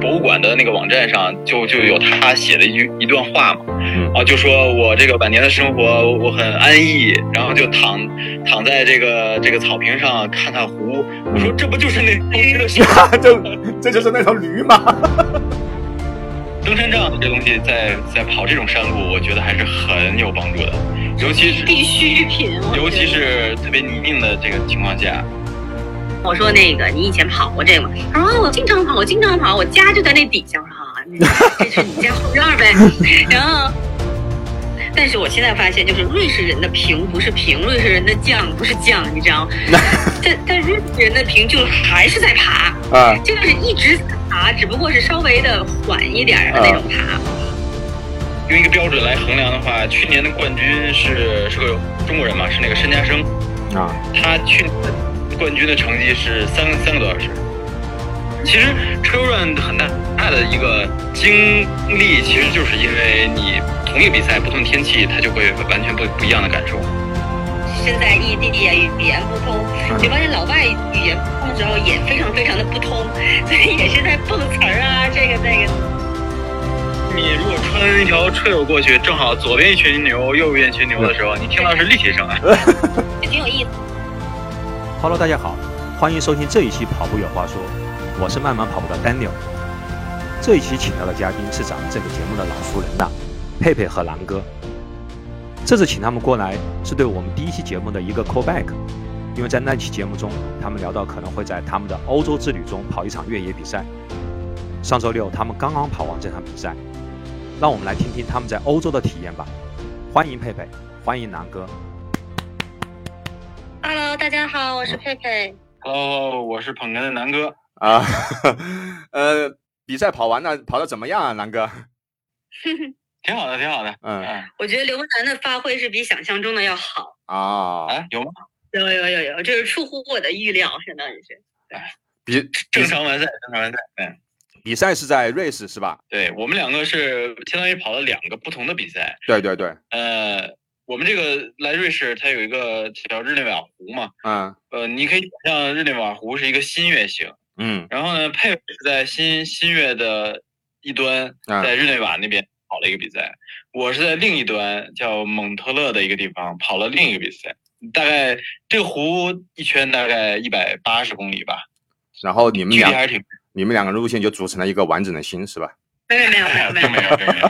博物馆的那个网站上就就有他写的一一段话嘛，嗯啊，就说我这个晚年的生活我很安逸，然后就躺躺在这个这个草坪上看看湖。我说这不就是那驴的事？这 这就是那头驴吗？登山杖这东西在在跑这种山路，我觉得还是很有帮助的，尤其是必需品。尤其是特别泥泞的这个情况下。我说那个，你以前跑过这个吗？他说啊，我经常跑，我经常跑，我家就在那底下。我说啊，那这是你家后院儿呗。然后，但是我现在发现，就是瑞士人的平不是平，瑞士人的降不是降，你知道吗？但但瑞士人的平就还是在爬，啊，就是一直在爬，只不过是稍微的缓一点儿的那种爬。用一个标准来衡量的话，去年的冠军是是个中国人嘛，是那个申嘉生，啊，他去年的冠军的成绩是三三个多小时。其实 trail run 很大大的一个经历，其实就是因为你同一个比赛，不同天气，它就会完全不不一样的感受。现在异地呀，语言不通，就发现老外语言不通的时候也非常非常的不通，所以也是在蹦词儿啊，这个那个。你如果穿一条 trail 过去，正好左边一群牛，右边一群牛的时候，你听到是立体声啊。就挺有意思。Hello，大家好，欢迎收听这一期《跑步有话说》，我是慢慢跑步的 Daniel。这一期请到的嘉宾是咱们这个节目的老熟人了，佩佩和狼哥。这次请他们过来是对我们第一期节目的一个 callback，因为在那期节目中，他们聊到可能会在他们的欧洲之旅中跑一场越野比赛。上周六他们刚刚跑完这场比赛，让我们来听听他们在欧洲的体验吧。欢迎佩佩，欢迎狼哥。Hello，大家好，我是佩佩。Hello，我是捧哏的南哥。啊，呃，比赛跑完了，跑的怎么样啊，南哥？挺好的，挺好的。嗯嗯我觉得刘伯南的发挥是比想象中的要好。啊，啊，有吗？有有有有，这是出乎我的预料，相当于是。比正常完赛，正常完赛。嗯，比赛是在瑞士是吧？对我们两个是相当于跑了两个不同的比赛。对对对，呃，我们这个来瑞士，它有一个叫日内瓦湖嘛。嗯呃，你可以想象日内瓦湖是一个新月形，嗯然后呢，佩佩是在新新月的一端，啊在日内瓦那边跑了一个比赛，我是在另一端叫蒙特勒的一个地方跑了另一个比赛。大概这个湖一圈大概一百八十公里吧，然后你们俩还是挺你们两个路线就组成了一个完整的心是吧？没有没有没有没有没有真没有。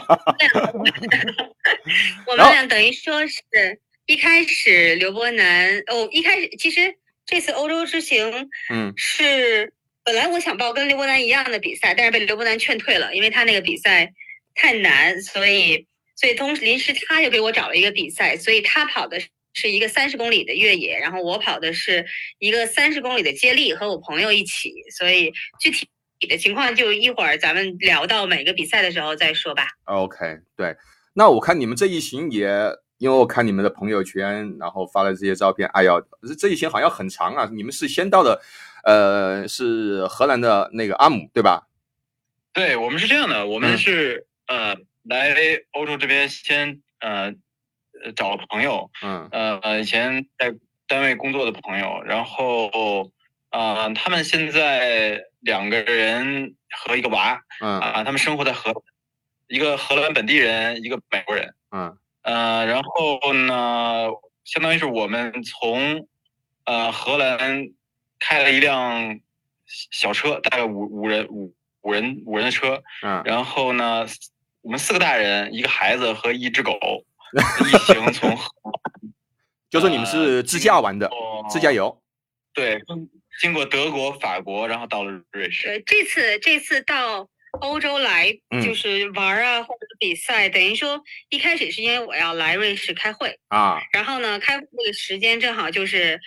我们俩等于说是一开始刘伯南哦，一开始其实这次欧洲之行嗯是本来我想报跟刘伯南一样的比赛，但是被刘伯南劝退了，因为他那个比赛太难，所以所以同时临时他又给我找了一个比赛，所以他跑的是一个三十公里的越野，然后我跑的是一个三十公里的接力，和我朋友一起，所以具体的情况就一会儿咱们聊到每个比赛的时候再说吧。，OK，对。那我看你们这一行也，因为我看你们的朋友圈，然后发了这些照片，哎呀，这这一行好像很长啊。你们是先到的，呃，是荷兰的那个阿姆对吧？对我们是这样的，我们嗯是、呃来欧洲这边先呃呃找了朋友，嗯呃以前在单位工作的朋友，然后呃他们现在两个人和一个娃嗯啊、他们生活在荷兰，一个荷兰本地人，一个美国人，嗯呃然后呢，相当于是我们从呃荷兰开了一辆小车，大概五五人五五人五人的车，嗯然后呢，我们四个大人，一个孩子和一只狗，一行从荷 就说你们是自驾玩的，哦自驾游。对，经过德国、法国，然后到了瑞士。对，这次这次到欧洲来嗯。就是玩儿啊，或者是比赛，等于说一开始是因为我要来瑞士开会，啊，然后呢，开会这个时间正好就是，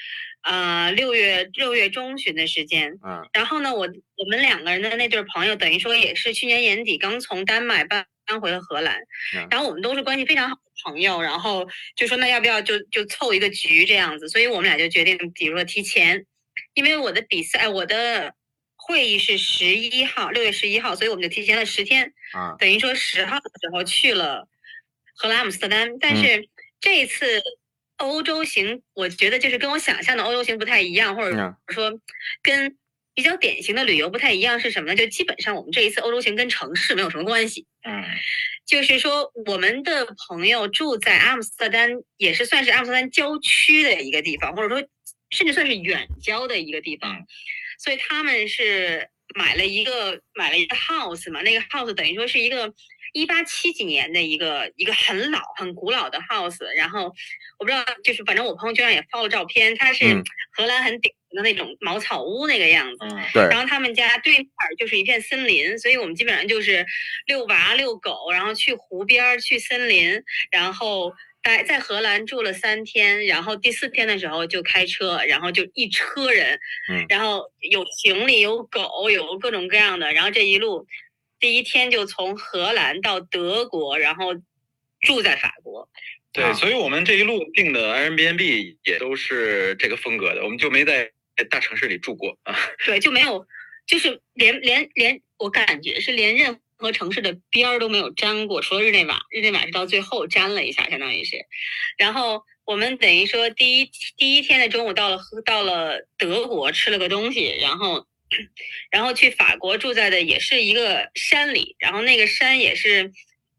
呃，六月六月中旬的时间。嗯。然后呢，我我们两个人的那对儿朋友，等于说也是去年年底刚从丹麦搬搬回了荷兰，嗯。然后我们都是关系非常好的朋友，然后就说那要不要就就凑一个局这样子，所以我们俩就决定，比如说提前，因为我的比赛我的会议是十一号，六月十一号，所以我们就提前了十天，啊。等于说十号的时候去了荷兰阿姆斯特丹，但嗯。是这一次欧洲行，我觉得就是跟我想象的欧洲行不太一样，或者嗯。说跟比较典型的旅游不太一样是什么呢？就基本上我们这一次欧洲行跟城市没有什么关系。嗯。就是说，我们的朋友住在阿姆斯特丹，也是算是阿姆斯特丹郊区的一个地方，或者说甚至算是远郊的一个地方，嗯所以他们是买了一个买了一个 house 嘛，那个 house 等于说是一个一八七几年的一个一个很老很古老的 house，然后我不知道，就是反正我朋友圈上也发了照片，它是嗯。荷兰很典型的那种茅草屋那个样子，嗯。对然后他们家对面儿就是一片森林，所以我们基本上就是遛娃、遛狗，然后去湖边儿、去森林，然后待在荷兰住了三天，然后第四天的时候就开车，然后就一车人，嗯。然后有行李、有狗、有各种各样的，然后这一路第一天就从荷兰到德国，然后住在法国，对，啊。所以我们这一路订的 Airbnb 也都是这个风格的，我们就没在大城市里住过啊。对，就没有，就是连连连，我感觉是连任和城市的边儿都没有沾过，除了日内瓦，日内瓦是到最后沾了一下，相当于是。然后我们等于说第一第一天的中午到了到了德国吃了个东西，然后然后去法国住在的也是一个山里，然后那个山也是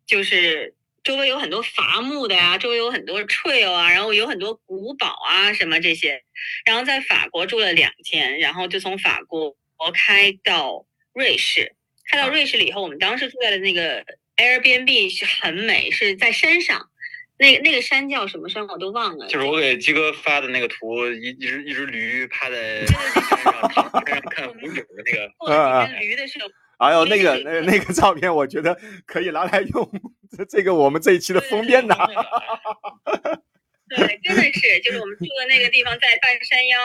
就是。周围有很多伐木的呀、周围有很多 trail 啊，然后有很多古堡啊，什么这些，然后在法国住了两天，然后就从法国开到瑞士。开到瑞士了以后，我们当时住在的那个 Airbnb 是很美，是在山上。那个那个山叫什么山我都忘了。就是我给鸡哥发的那个图，一一只一只驴趴在山上看湖景的那个。驴的时候，哎呦，那个那那个照片，我觉得可以拿来用这这个我们这一期的封面呐。对，真的是，就是我们住的那个地方在半山腰，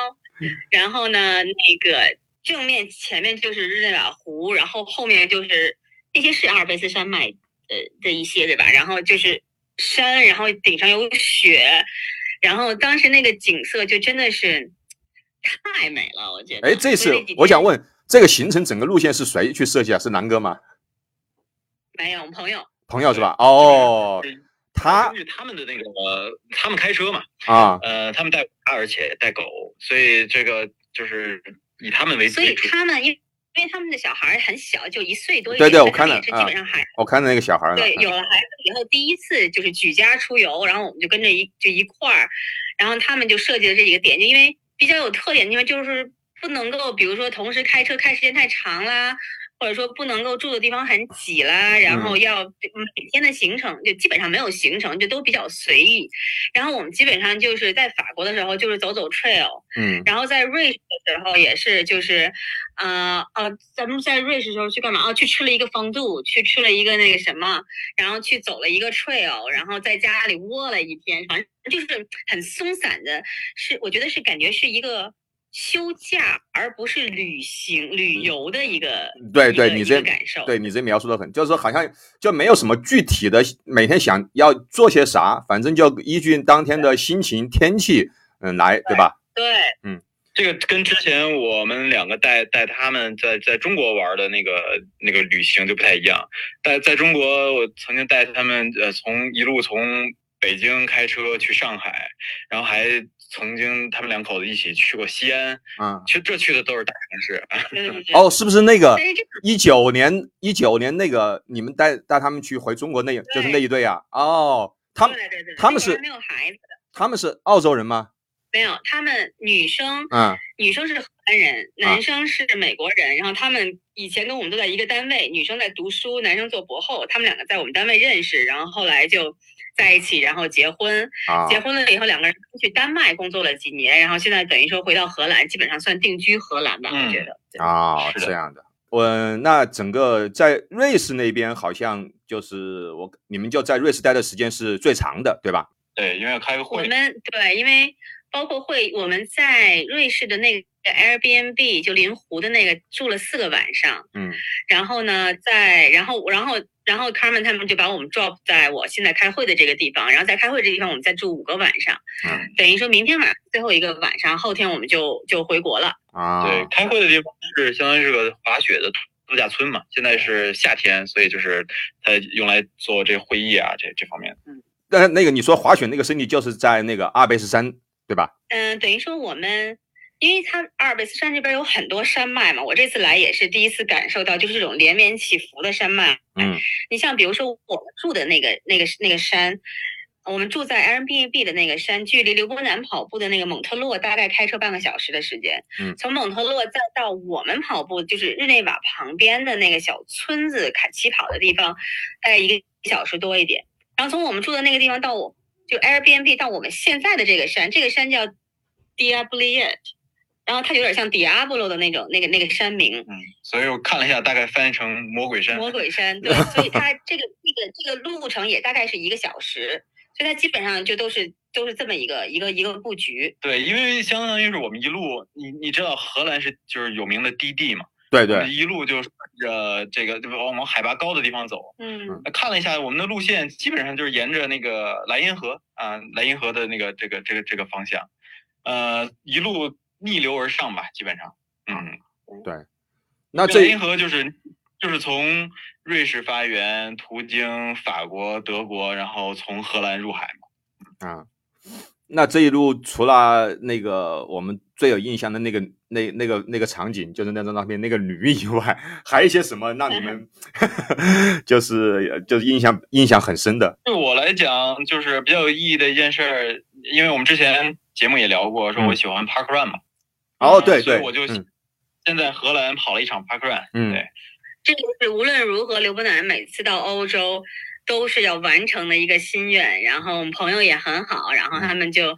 然后呢，那个正面前面就是日内瓦湖，然后后面就是那些是阿尔卑斯山脉呃的一些对吧？然后就是山，然后顶上有雪，然后当时那个景色就真的是太美了，我觉得。哎，这次我想问，这个行程整个路线是谁去设计啊？是南哥吗？没有朋友，朋友是吧？哦，他根据他们的那个，他们开车嘛，啊，呃，他们带娃而且带狗，所以这个就是以他们为所以。他们因为因为他们的小孩很小，就一岁多一对点，对我看了所以他们也是基本上还我看到那个小孩了。对，有了孩子以后，第一次就是举家出游，然后我们就跟着一就一块儿，然后他们就设计了这几个点，就因为比较有特点，因为就是不能够，比如说同时开车开时间太长啦，或者说不能够住的地方很挤啦，然后要每天的行程就基本上没有行程，就都比较随意。然后我们基本上就是在法国的时候就是走走 trail，嗯然后在瑞士的时候也是，就是，呃呃，咱们在瑞士的时候去干嘛？哦，去吃了一个方度，去吃了一个那个什么，然后去走了一个 trail，然后在家里窝了一天，反正就是很松散的，是我觉得是感觉是一个休假，而不是旅行旅游的一个对对你这个感受。对你这描述的很，就是说好像就没有什么具体的，每天想要做些啥，反正就依据当天的心情、天气，嗯，来，对吧？对嗯这个跟之前我们两个带带他们在在中国玩的那个那个旅行就不太一样。在在中国，我曾经带他们呃从一路从北京开车去上海，然后还曾经他们两口子一起去过西安。嗯，其实这去的都是大城市。对对对。哦，是不是那个一九年一九年那个你们带带他们去回中国那就是那一对啊？哦，他们对对对，他们是没有孩子的，他们是澳洲人吗？没有，他们女生嗯女生是荷兰人，男生是美国人。然后他们以前跟我们都在一个单位，女生在读书，男生做博后。他们两个在我们单位认识，然后后来就在一起，然后结婚。啊结婚了以后，两个人去丹麦工作了几年，然后现在等于说回到荷兰，基本上算定居荷兰吧，嗯我觉得。对啊，是这样的。我那整个在瑞士那边好像就是我你们就在瑞士待的时间是最长的，对吧？对，因为要开个我。们对，因为包括会我们在瑞士的那个 Airbnb 就临湖的那个住了四个晚上，嗯然后呢，在然后然后然后 Carmen 他们就把我们 drop 在我现在开会的这个地方，然后在开会这地方我们再住五个晚上，嗯等于说明天晚上最后一个晚上，后天我们就就回国了。啊，对，开会的地方是相当于是个滑雪的度假村嘛。现在是夏天，所以就是它用来做这会议啊，这这方面。嗯但那个你说滑雪那个圣地就是在那个阿尔卑斯山，对吧？嗯，等于说我们因为它阿尔卑斯山这边有很多山脉嘛，我这次来也是第一次感受到，就是这种连绵起伏的山脉。嗯，你像比如说我们住的那个那个那个山，我们住在 Airbnb 的那个山，距离刘伯南跑步的那个蒙特洛大概开车半个小时的时间。嗯从蒙特洛再到我们跑步，就是日内瓦旁边的那个小村子开起跑的地方，大概一个小时多一点。然后从我们住的那个地方到我就 Airbnb 到我们现在的这个山，这个山叫 Diabliet，然后它有点像 Diablo 的那种那个那个山名。嗯，所以我看了一下，大概翻译成魔鬼山。魔鬼山，对，所以它这个这个这个路程也大概是一个小时，所以它基本上就都是都是这么一个一个一个布局。对，因为相当于是我们一路，你你知道荷兰是就是有名的低地嘛，对对，一路就顺着这个就往往海拔高的地方走。嗯看了一下我们的路线，基本上就是沿着那个莱茵河啊，莱茵河的那个这个这个这个方向，呃，一路逆流而上吧，基本上。嗯，对那这银河就是就是从瑞士发源，途经法国、德国，然后从荷兰入海嘛。啊，那这一路除了那个我们最有印象的那个那那个那个场景，就是那张照片那个驴以外，还有一些什么让你们 就是就是印象印象很深的？对我来讲，就是比较有意义的一件事儿，因为我们之前节目也聊过，说我喜欢 Park Run 嘛，哦，对对，所以我就嗯现在荷兰跑了一场 Park Run，嗯对，这个是无论如何，刘伯南每次到欧洲都是要完成的一个心愿。然后我们朋友也很好，然后他们就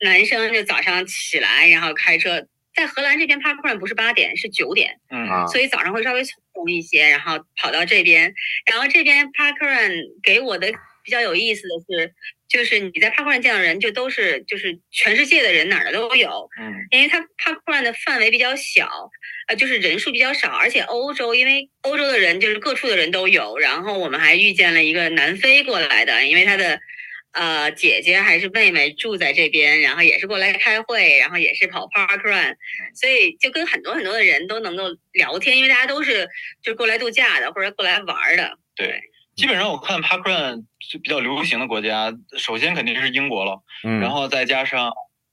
男生就早上起来，然后开车。在荷兰这边 Park Run 不是八点，是九点，嗯啊所以早上会稍微从容一些，然后跑到这边。然后这边 Park Run 给我的比较有意思的是，就是你在 Park Run 见到人就都是就是全世界的人哪儿的都有，嗯因为它 Park Run 的范围比较小，呃，就是人数比较少，而且欧洲因为欧洲的人就是各处的人都有，然后我们还遇见了一个南非过来的，因为他的呃姐姐还是妹妹住在这边，然后也是过来开会，然后也是跑 Park Run，所以就跟很多很多的人都能够聊天，因为大家都是就过来度假的或者过来玩儿的，对。基本上我看 Park Run 就比较流行的国家，首先肯定是英国了，嗯，然后再加上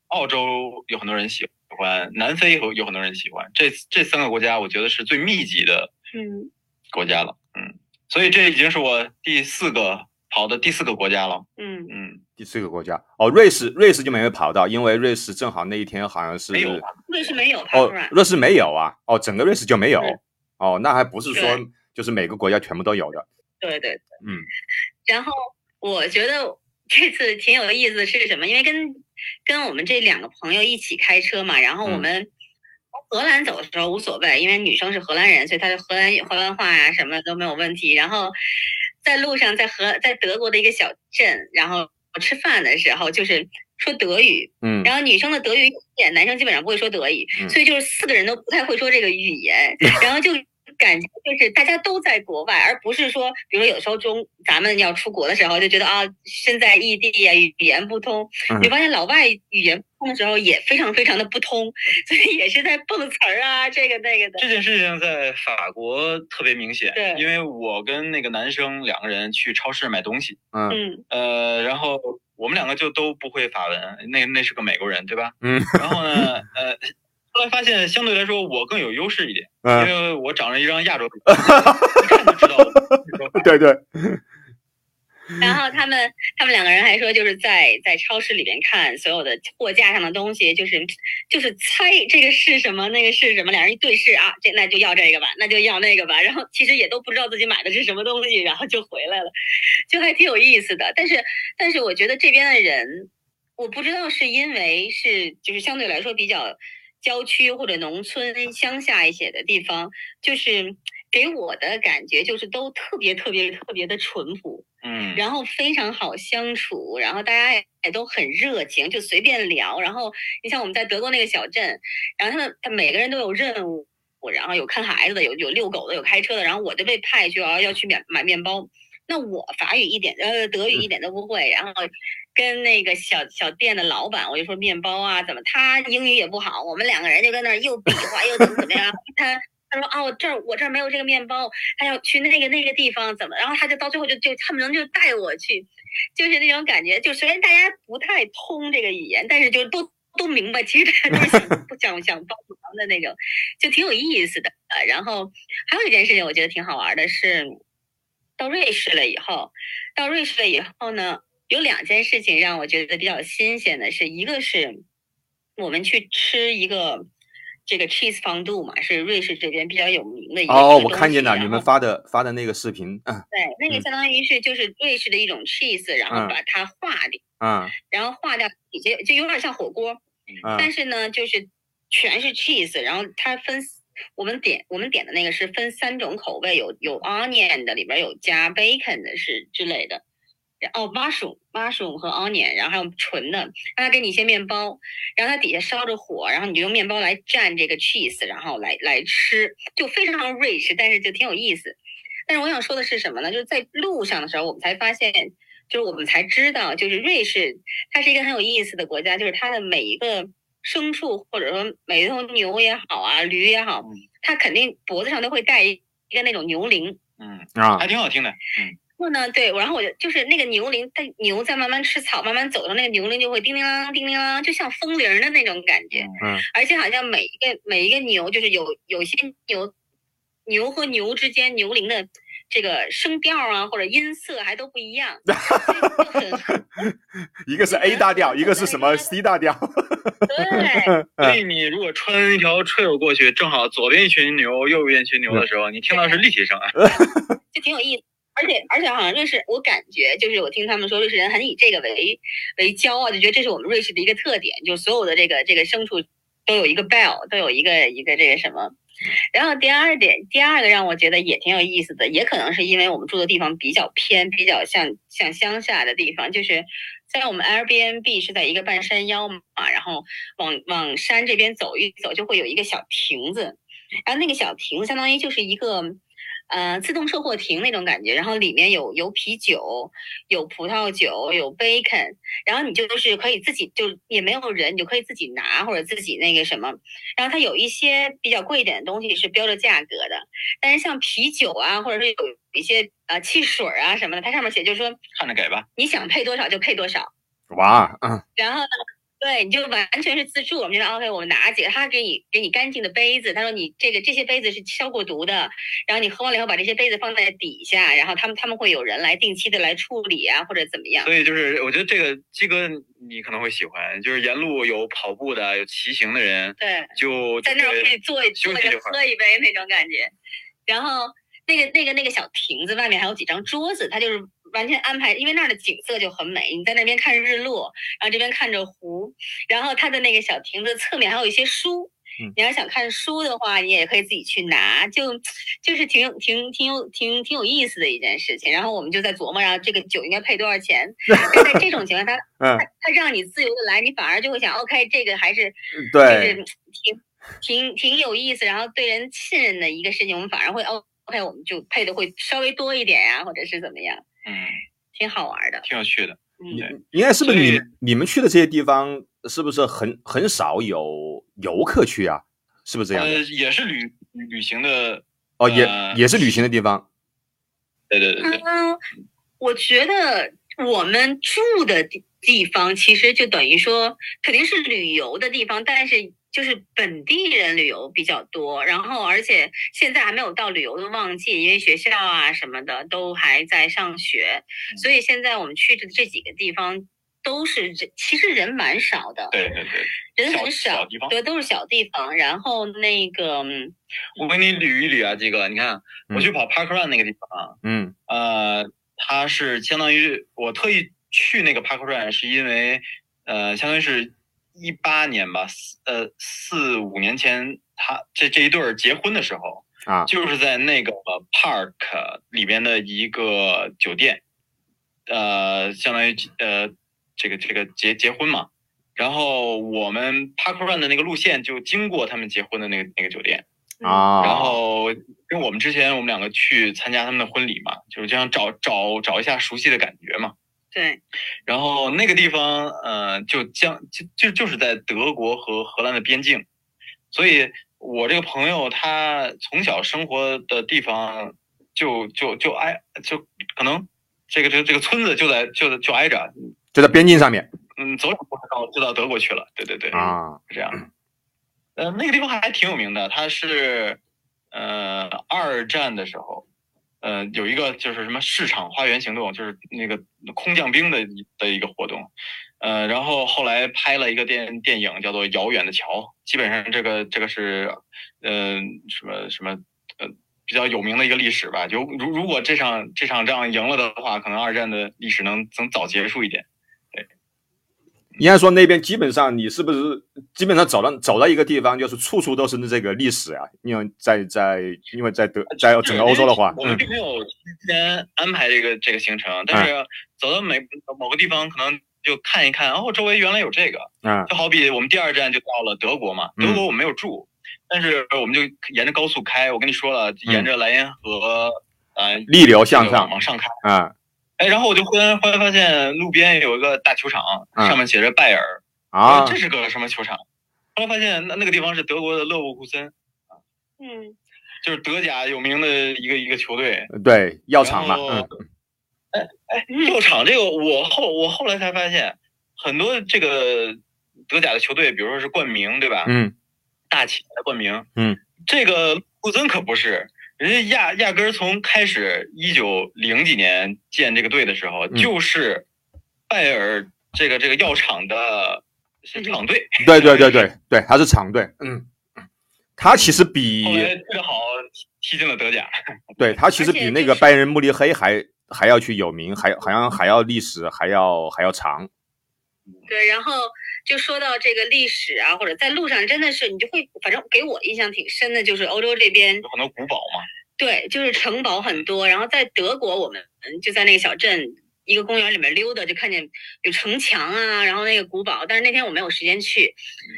澳洲有很多人喜欢，南非有有很多人喜欢，这这三个国家我觉得是最密集的嗯。国家了，嗯，所以这已经是我第四个跑的第四个国家了，嗯嗯，第四个国家。哦，瑞士瑞士就没有跑到，因为瑞士正好那一天好像是没有瑞士没有哦瑞士没有啊，哦，整个瑞士就没有哦，那还不是说就是每个国家全部都有的，对对对。嗯然后我觉得 这次挺有意思的是什么？因为跟跟我们这两个朋友一起开车嘛，然后我嗯们从荷兰走的时候无所谓，因为女生是荷兰人，所以她的荷兰荷兰话呀、什么都没有问题。然后在路上，在荷在德国的一个小镇，然后吃饭的时候就是说德语，嗯然后女生的德语有点，男生基本上不会说德语，嗯所以就是四个人都不太会说这个语言，然后就感觉就是大家都在国外，而不是说，比如说有时候中咱们要出国的时候就觉得啊身在异地呀、语言不通，嗯你发现老外语言不通的时候也非常非常的不通，所以也是在蹦词儿啊这个那个的。这件事情在法国特别明显，对因为我跟那个男生两个人去超市买东西，嗯嗯呃，然后我们两个就都不会法文，那那是个美国人，对吧？嗯然后呢，呃，后来发现相对来说我更有优势一点，因嗯，为我长了一张亚洲脸，一看就知道对对，然后他们他们两个人还说，就是在在超市里边看所有的货架上的东西，就是就是猜这个是什么，那个是什么，两人一对视啊，这那就要这个吧，那就要那个吧，然后其实也都不知道自己买的是什么东西，然后就回来了，就还挺有意思的。但是但是我觉得这边的人，我不知道是因为是就是相对来说比较郊区或者农村乡下一些的地方，就是给我的感觉就是都特别特别特别的淳朴。嗯，然后非常好相处，然后大家也都很热情，就随便聊。然后你像我们在德国那个小镇，然后他们他每个人都有任务，然后有看孩子的，有有遛狗的，有开车的，然后我就被派去啊要去买买面包。那我法语一点呃德语一点都不会，然后跟那个小小店的老板我就说面包啊怎么，他英语也不好，我们两个人就跟那儿又比划又怎么怎么样，他。他说：“哦，这儿我这儿没有这个面包，他要去那个那个地方怎么？然后他就到最后就就他们能就带我去，就是那种感觉。就虽然大家不太通这个语言，但是就都都明白，其实大家都是想不想想帮忙的那种，就挺有意思的。然后还有一件事情，我觉得挺好玩的是，到瑞士了以后，到瑞士了以后呢，有两件事情让我觉得比较新鲜的是，一个是我们去吃一个。这个 cheese fondue 嘛，是瑞士这边比较有名的一个哦，我看见了，你们发的发的那个视频，嗯，对，那个相当于是就是瑞士的一种 cheese，然后把它化掉，嗯，然后化掉底下就有点像火锅，但是呢，就是全是 cheese，然后它分我们点我们点的那个是分三种口味，有有 onion 的，里边有加 bacon 的，是之类的。哦，mushroom mushroom 和 onion，然后还有纯的，让他给你一些面包，然后它底下烧着火，然后你就用面包来蘸这个 cheese，然后来来吃，就非常 rich，但是就挺有意思。但是我想说的是什么呢？就是在路上的时候，我们才发现，就是我们才知道，就是瑞士它是一个很有意思的国家，就是它的每一个牲畜或者说每一头牛也好啊，驴也好，它肯定脖子上都会带一个那种牛铃，嗯啊，还挺好听的，嗯。后呢？对，然后我就就是那个牛铃，它牛在慢慢吃草，慢慢走的时候，那个牛铃就会叮叮当叮叮当，就像风铃的那种感觉。嗯。而且好像每一个每一个牛，就是有有些牛，牛和牛之间牛铃的这个声调啊，或者音色还都不一样。一个是 A 大调，一个是什么 C 大调？对。所以你如果穿一条 trail 过去，正好左边一群牛，右边一群牛的时候，你听到是立体声啊，就挺有意思。而且而且好像瑞士，我感觉就是我听他们说，瑞士人很以这个为为骄傲，就觉得这是我们瑞士的一个特点，就所有的这个这个牲畜都有一个 bell，都有一个一个这个什么。然后第二点，第二个让我觉得也挺有意思的，也可能是因为我们住的地方比较偏，比较像像乡下的地方，就是在我们 Airbnb 是在一个半山腰嘛，然后往往山这边走一走，就会有一个小亭子，然后那个小亭子相当于就是一个。呃，自动售货亭那种感觉，然后里面有有啤酒，有葡萄酒，有 bacon，然后你就是可以自己就也没有人，你就可以自己拿或者自己那个什么，然后它有一些比较贵一点的东西是标着价格的，但是像啤酒啊，或者是有一些呃汽水啊什么的，它上面写就是说看着给吧，你想配多少就配多少，哇，嗯，然后呢？对，你就完全是自助。我们就说 OK，我们拿几个，他给你给你干净的杯子。他说你这个这些杯子是消过毒的，然后你喝完了以后把这些杯子放在底下，然后他们他们会有人来定期的来处理啊，或者怎么样。所以就是我觉得这个鸡哥你可能会喜欢，就是沿路有跑步的，有骑行的人，对，就在那儿可以坐坐着喝一杯那种感觉。然后那个那个那个小亭子外面还有几张桌子，它就是。完全安排，因为那儿的景色就很美。你在那边看日落，然后这边看着湖，然后它的那个小亭子侧面还有一些书。你要想看书的话，你也可以自己去拿，就就是挺有、挺、挺有、挺、挺有意思的一件事情。然后我们就在琢磨，然后这个酒应该配多少钱？在这种情况，他他他让你自由的来，你反而就会想，OK，这个还是对，就是挺挺挺有意思，然后对人信任的一个事情，我们反而会 OK，我们就配的会稍微多一点呀，或者是怎么样。嗯，挺好玩的，挺有趣的。嗯，应该是不是你你们去的这些地方，是不是很很少有游客去啊？是不是这样？呃，也是旅旅行的哦，也也是旅行的地方。对对对对。嗯，我觉得我们住的地地方其实就等于说肯定是旅游的地方，但是。就是本地人旅游比较多，然后而且现在还没有到旅游的旺季，因为学校啊什么的都还在上学，所以现在我们去的这几个地方都是人其实人蛮少的，对对对，人很少，对，都是小地方。然后那个，我给你捋一捋啊，这个你看，我去跑 Park Run 那个地方，嗯，呃，它是相当于我特意去那个 Park Run 是因为，呃，相当于是。一八年吧，呃四五年前，他这这一对儿结婚的时候啊，就是在那个 park 里边的一个酒店，呃，相当于呃这个这个结结婚嘛。然后我们 park run 的那个路线就经过他们结婚的那个那个酒店啊。然后因为我们之前我们两个去参加他们的婚礼嘛，就是这样找找找一下熟悉的感觉嘛。对，然后那个地方，呃，就将就就就是在德国和荷兰的边境，所以我这个朋友他从小生活的地方就就就挨就可能这个这个这个村子就在就就挨着，就在边境上面。嗯，走两步到就到德国去了。对对对，啊，是这样。呃，那个地方还挺有名的，它是呃二战的时候，呃有一个就是什么市场花园行动，就是那个空降兵的的一个活动。呃，然后后来拍了一个电电影叫做《遥远的桥》，基本上这个这个是呃什么什么呃比较有名的一个历史吧。就如如果这场这场仗赢了的话，可能二战的历史能能早结束一点。应该说那边基本上你是不是基本上走到走到一个地方，就是处处都是这个历史啊？因为在在因为在德在整个欧洲的话，我们并没有提前安排这个这个行程，但是走到每某个地方，可能就看一看，哦，周围原来有这个。嗯就好比我们第二站就到了德国嘛，嗯德国我们没有住，但是我们就沿着高速开。我跟你说了，沿着莱茵河，呃，逆流向上往上开。啊哎，然后我就忽然忽然发现路边有一个大球场，嗯上面写着拜耳，啊这是个什么球场？后来发现那那个地方是德国的勒沃库森，嗯，就是德甲有名的一个一个球队。对药厂嘛，嗯哎，药厂这个我后我后来才发现，很多这个德甲的球队，比如说是冠名，对吧？嗯大企业的冠名，嗯，这个库森可不是，人家压压根儿从开始一九零几年建这个队的时候，嗯就是拜耳这个这个药厂的是厂队，对对对 对对，他是厂队，嗯，他其实比后来特别好踢进了德甲。对他其实比那个拜仁慕尼黑还还要去有名，还好像还要历史还要还要长。对，然后就说到这个历史啊，或者在路上真的是你就会，反正给我印象挺深的，就是欧洲这边有很多古堡嘛，对，就是城堡很多。然后在德国，我们就在那个小镇一个公园里面溜达，就看见有城墙啊，然后那个古堡。但是那天我没有时间去，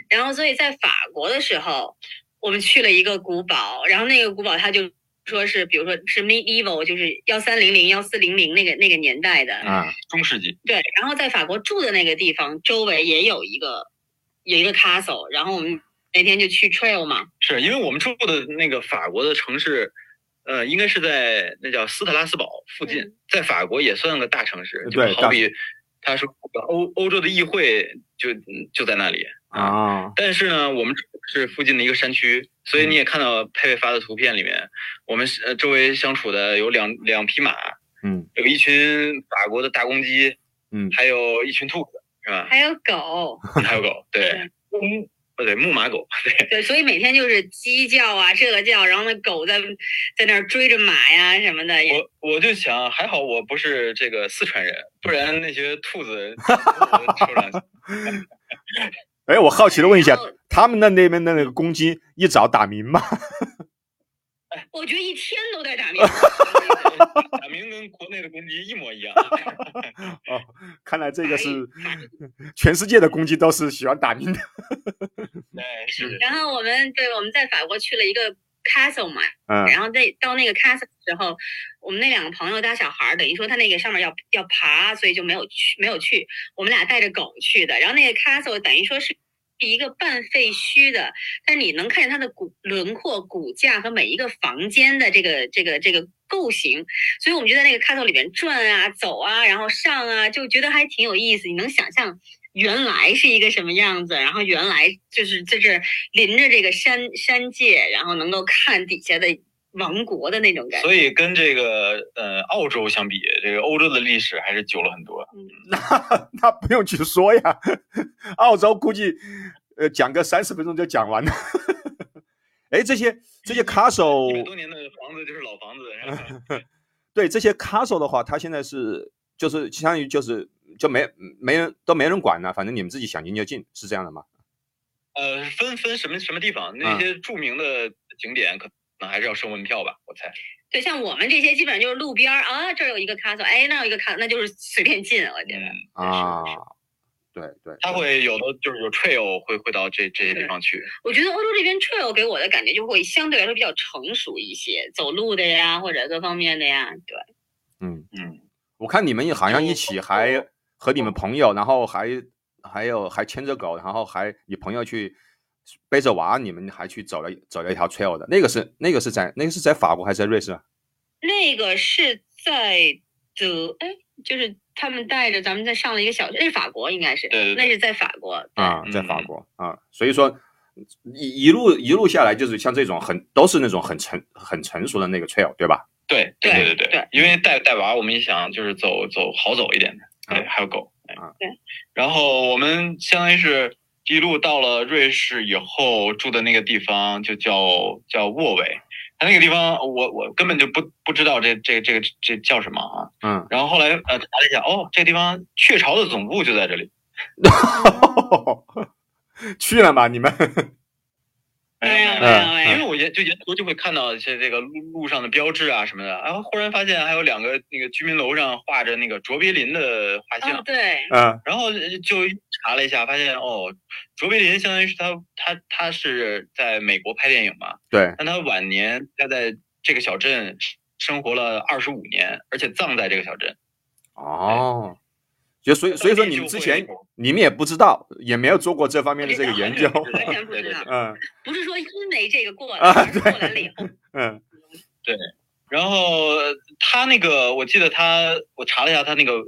然后所以在法国的时候，我们去了一个古堡，然后那个古堡它就说是，比如说是 medieval，就是幺三零零、幺四零零那个那个年代的。啊中世纪。对，然后在法国住的那个地方周围也有一个有一个 castle，然后我们那天就去 trail 嘛，是因为我们住的那个法国的城市，呃，应该是在那叫斯特拉斯堡附近，嗯在法国也算个大城市，就对好比他说欧欧洲的议会就嗯就在那里。啊。但是呢，我们是附近的一个山区，所以你也看到佩佩发的图片里面，我们是呃周围相处的有两两匹马，嗯。有一群法国的大公鸡，嗯。还有一群兔子，是吧？还有狗，还有狗，对，牧呃对牧马狗，对。对，所以每天就是鸡叫啊，这个叫，然后那狗在在那儿追着马呀什么的，我我就想，还好我不是这个四川人，不然那些兔子。哎，我好奇的问一下，他们那那边的那个公鸡一早打鸣吗？我觉得一天都在打鸣。打鸣跟国内的公鸡一模一样。哦，看来这个是全世界的公鸡都是喜欢打鸣的。对，是然后我们对我们在法国去了一个 castle 嘛，嗯然后那到那个 castle 的时候，我们那两个朋友带小孩儿，等于说他那个上面要要爬，所以就没有去没有去。我们俩带着狗去的，然后那个 castle 等于说是一个半废墟的，但你能看见它的骨轮廓、骨架和每一个房间的这个这个这个构型，所以我们就在那个 castle 里面转啊、走啊，然后上啊，就觉得还挺有意思。你能想象原来是一个什么样子，然后原来就是在这儿临着这个山山界，然后能够看底下的王国的那种感觉。所以跟这个呃澳洲相比，这个欧洲的历史还是久了很多。嗯那 那不用去说呀，澳洲估计呃讲个三十分钟就讲完了。哎，这些这些 castle，多年的房子就是老房子，对这些 castle 的话，它现在是就是相当于就是就没没人都没人管了，反正你们自己想进就进，是这样的吗？呃，分分什么什么地方，嗯那些著名的景点可能还是要收门票吧，我猜。对，像我们这些基本上就是路边儿啊，这儿有一个 castle，哎，那儿有一个 castle，那就是随便进，我觉得。嗯，啊对对，他会有的就是有 trail 会会到这这些地方去。我觉得欧洲这边 trail 给我的感觉就会相对来说比较成熟一些，走路的呀，或者各方面的呀，对。嗯，嗯，我看你们好像一起就还和你们朋友，然后还还有还牵着狗，然后还你朋友去背着娃，你们还去走了走了一条 trail 的，那个是那个是在那个是在法国还是在瑞士啊？那个是在德，哎，就是他们带着咱们在上了一个小学，那是法国应该是，那是在法国对。啊，在嗯法国啊，所以说一一路一路下来，就是像这种很都是那种很成很成熟的那个 trail，对吧？对对对。对对。因为带带娃，我们也想就是走走好走一点的，对，啊还有狗，啊对。然后我们相当于是一路到了瑞士以后住的那个地方就叫叫沃韦，它那个地方我我根本就不不知道这这这个这叫什么啊。嗯，然后后来呃查了一下，哦，这个地方雀巢的总部就在这里。去了吗？你们？没有没有嗯没有因为我沿就沿途就会看到一些这个路路上的标志啊什么的，然后忽然发现还有两个那个居民楼上画着那个卓别林的画像。哦，对，嗯。然后就查了一下，发现哦，卓别林相当于是他他他是在美国拍电影嘛，对，但他晚年他在这个小镇生活了二十五年，而且葬在这个小镇。哦，就所以所以说你们之前你们也不知道，也没有做过这方面的这个研究。完全。不知道，嗯。不是说因为这个过来，啊而是过来了以后，嗯。然后呃他那个，我记得他，我查了一下他那个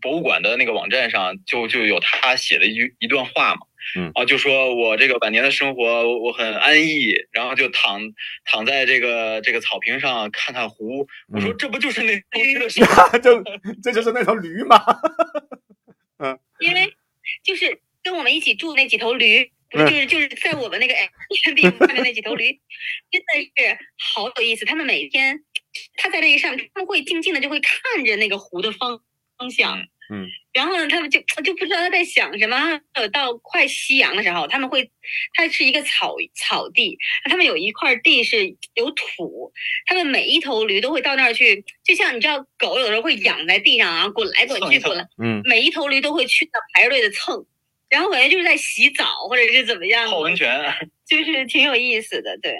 博物馆的那个网站上，就就有他写的一一段话嘛，嗯啊，就说我这个晚年的生活我我很安逸，然后就躺躺在这个这个草坪上看看湖，我说嗯这不就是那 头驴的事 吗？就 这就是那头驴吗？嗯。因为就是跟我们一起住那几头驴，不就是就是在我们那个 Airbnb 上面那几头驴，真的是好有意思。他们每天他在那个上面，他们会静静的就会看着那个湖的方方向，嗯，然后呢，他们就就不知道他在想什么。呃，到快夕阳的时候，他们会，它是一个草草地，他们有一块地是有土，他们每一头驴都会到那儿去，就像你知道狗有时候会仰在地上啊，滚来滚去，滚来。嗯每一头驴都会去那排着队的蹭，然后感觉就是在洗澡或者是怎么样，泡温泉，就是挺有意思的，对，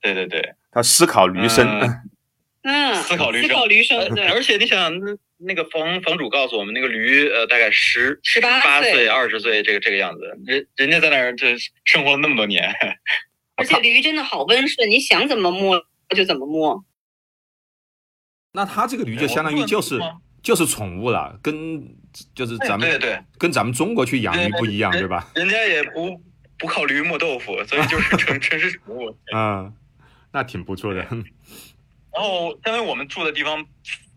对对对，他思考驴生。嗯嗯，思考驴生思考驴生，对，而且你想，那那个房房主告诉我们，那个驴呃大概十十八八岁、二十岁这个这个样子，人人家在那儿就生活了那么多年。而且驴真的好温顺，你想怎么摸就怎么摸，那他这个驴就相当于就是就是宠物了，跟就是咱们对对对，跟咱们中国去养驴不一样，对对吧？人家也不不靠驴磨豆腐，所以就是纯 纯是宠物。嗯，那挺不错的。然后，因为我们住的地方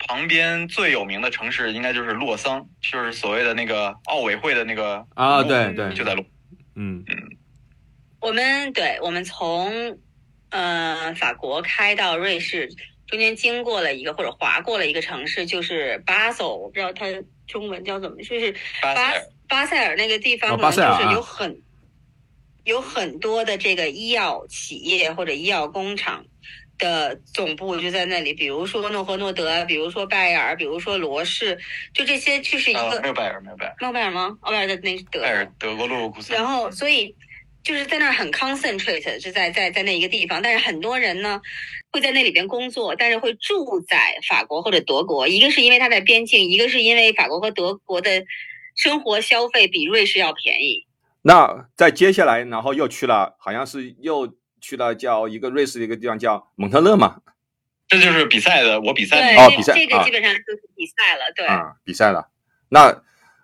旁边最有名的城市应该就是洛桑，就是所谓的那个奥委会的那个啊对对就在洛。嗯。嗯。我们对我们从呃法国开到瑞士，中间经过了一个或者划过了一个城市，就是巴塞，我不知道它中文叫怎么，就是巴巴塞尔那个地方，哦可能就巴塞尔啊是有很、有很多的这个医药企业或者医药工厂的总部就在那里，比如说诺和诺德，比如说拜耳，比如说罗氏，就这些就是一啊，个没有拜耳，没有拜尔，诺贝尔吗？奥贝尔的那是德拜尔国。德国洛鲁库斯。然后，所以就是在那儿很 concentrate，是在在在那一个地方。但是很多人呢会在那里边工作，但是会住在法国或者德国。一个是因为它在边境，一个是因为法国和德国的生活消费比瑞士要便宜。那在接下来，然后又去了，好像是又去了叫一个瑞士的一个地方叫蒙特勒嘛，这就是比赛的，我比赛，的。哦这比赛啊这个基本上就是比赛了。对，啊，比赛了。那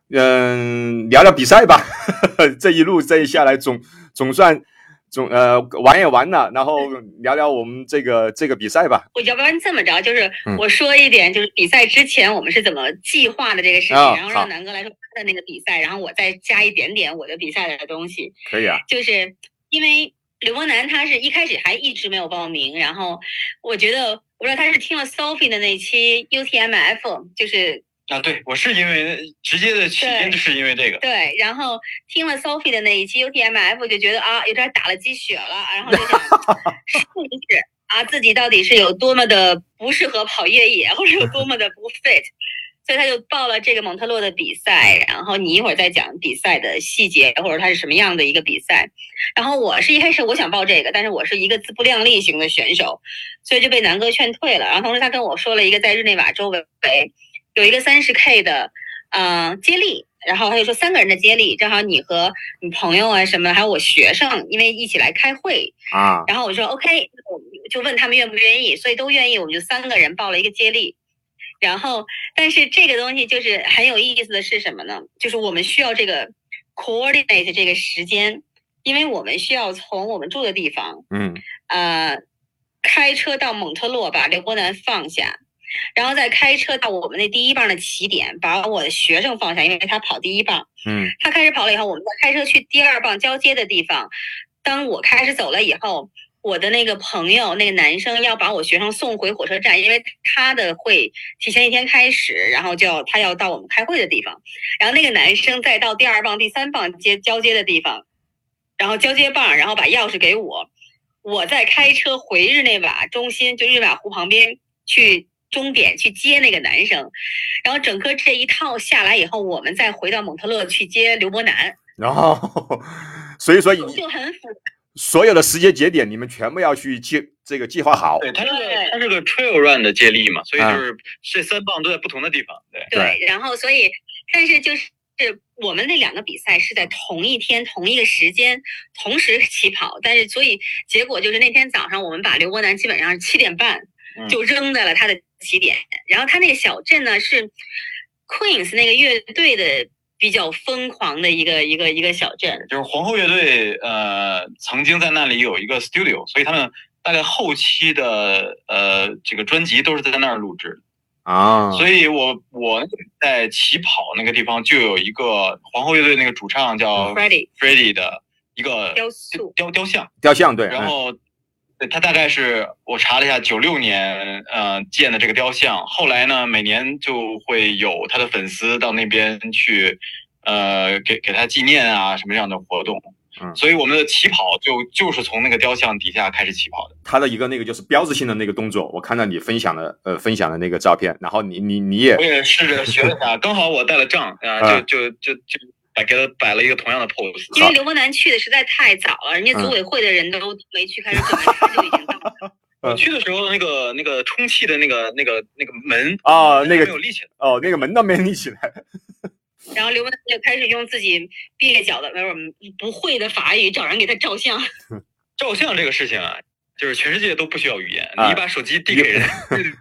嗯，聊聊比赛吧。这一路这一下来总总算总呃玩也玩了，然后聊聊我们这个这个比赛吧。我要不然这么着，就是嗯我说一点，就是比赛之前我们是怎么计划的这个事情，然后让南哥来说他的那个比赛，然后我再加一点点我的比赛的东西。可以啊，就是因为刘伯南他是一开始还一直没有报名，然后我觉得我不知道他是听了 Sophie 的那期 UTMF，就是啊，对我是因为直接的起因就是因为这个。对，然后听了 Sophie 的那一期 UTMF，就觉得啊有点打了鸡血了，然后就想 试一试啊自己到底是有多么的不适合跑越野，或者有多么的不 fit。所以他就报了这个蒙特洛的比赛，然后你一会儿再讲比赛的细节，或者它是什么样的一个比赛。然后我是一开始我想报这个，但是我是一个自不量力型的选手，所以就被南哥劝退了。然后同时他跟我说了一个在日内瓦周围有一个三十 K 的呃接力，然后他就说三个人的接力，正好你和你朋友啊什么，还有我学生，因为一起来开会，啊，然后我说 OK，我就问他们愿不愿意，所以都愿意，我们就三个人报了一个接力。然后，但是这个东西就是很有意思的是什么呢？就是我们需要这个 coordinate 这个时间，因为我们需要从我们住的地方，嗯呃，开车到蒙特洛把刘伯南放下，然后再开车到我们那第一棒的起点，把我的学生放下，因为他跑第一棒，嗯他开始跑了以后，我们再开车去第二棒交接的地方。当我开始走了以后，我的那个朋友，那个男生要把我学生送回火车站，因为他的会提前一天开始，然后就要他要到我们开会的地方，然后那个男生再到第二棒、第三棒接交接的地方，然后交接棒，然后把钥匙给我，我再开车回日内瓦中心，就日内瓦湖旁边去终点去接那个男生，然后整个这一套下来以后，我们再回到蒙特勒去接刘伯南，然 后所以说就很复杂。所有的时间节点你们全部要去计这个计划好。对，它是个对它是个 trail run 的接力嘛，所以啊就是这三棒都在不同的地方。对，对，然后所以，但是就是我们那两个比赛是在同一天、同一个时间同时起跑，但是所以结果就是那天早上我们把刘伯南基本上是七点半嗯就扔在了他的起点，然后他那个小镇呢是 Queens 那个乐队的比较疯狂的一个一个一个小镇，就是皇后乐队呃曾经在那里有一个 studio，所以他们大概后期的呃这个专辑都是在那儿录制的。啊，所以我我在起跑那个地方就有一个皇后乐队那个主唱叫 Freddie Freddie 的一个雕塑，雕雕像，雕像对，嗯然后对他大概是我查了一下，九六年呃建的这个雕像，后来呢每年就会有他的粉丝到那边去呃给给他纪念啊什么这样的活动。嗯所以我们的起跑就就是从那个雕像底下开始起跑的。他的一个那个就是标志性的那个动作，我看到你分享的呃分享的那个照片，然后你你你也我也试着学了一下，刚好我带了杖啊，啊就就就就摆给他摆了一个同样的 pose。因为刘伯南去的实在太早了，人家组委会的人都没去开始准备，他就已经到了。我去的时候，那个那个充气的那个那个那个门啊那个没有立起来。哦那个门倒没立起来，然后刘伯南就开始用自己蹩脚的那种不会的法语找人给他照相。照相这个事情啊，就是全世界都不需要语言，啊你把手机递给人，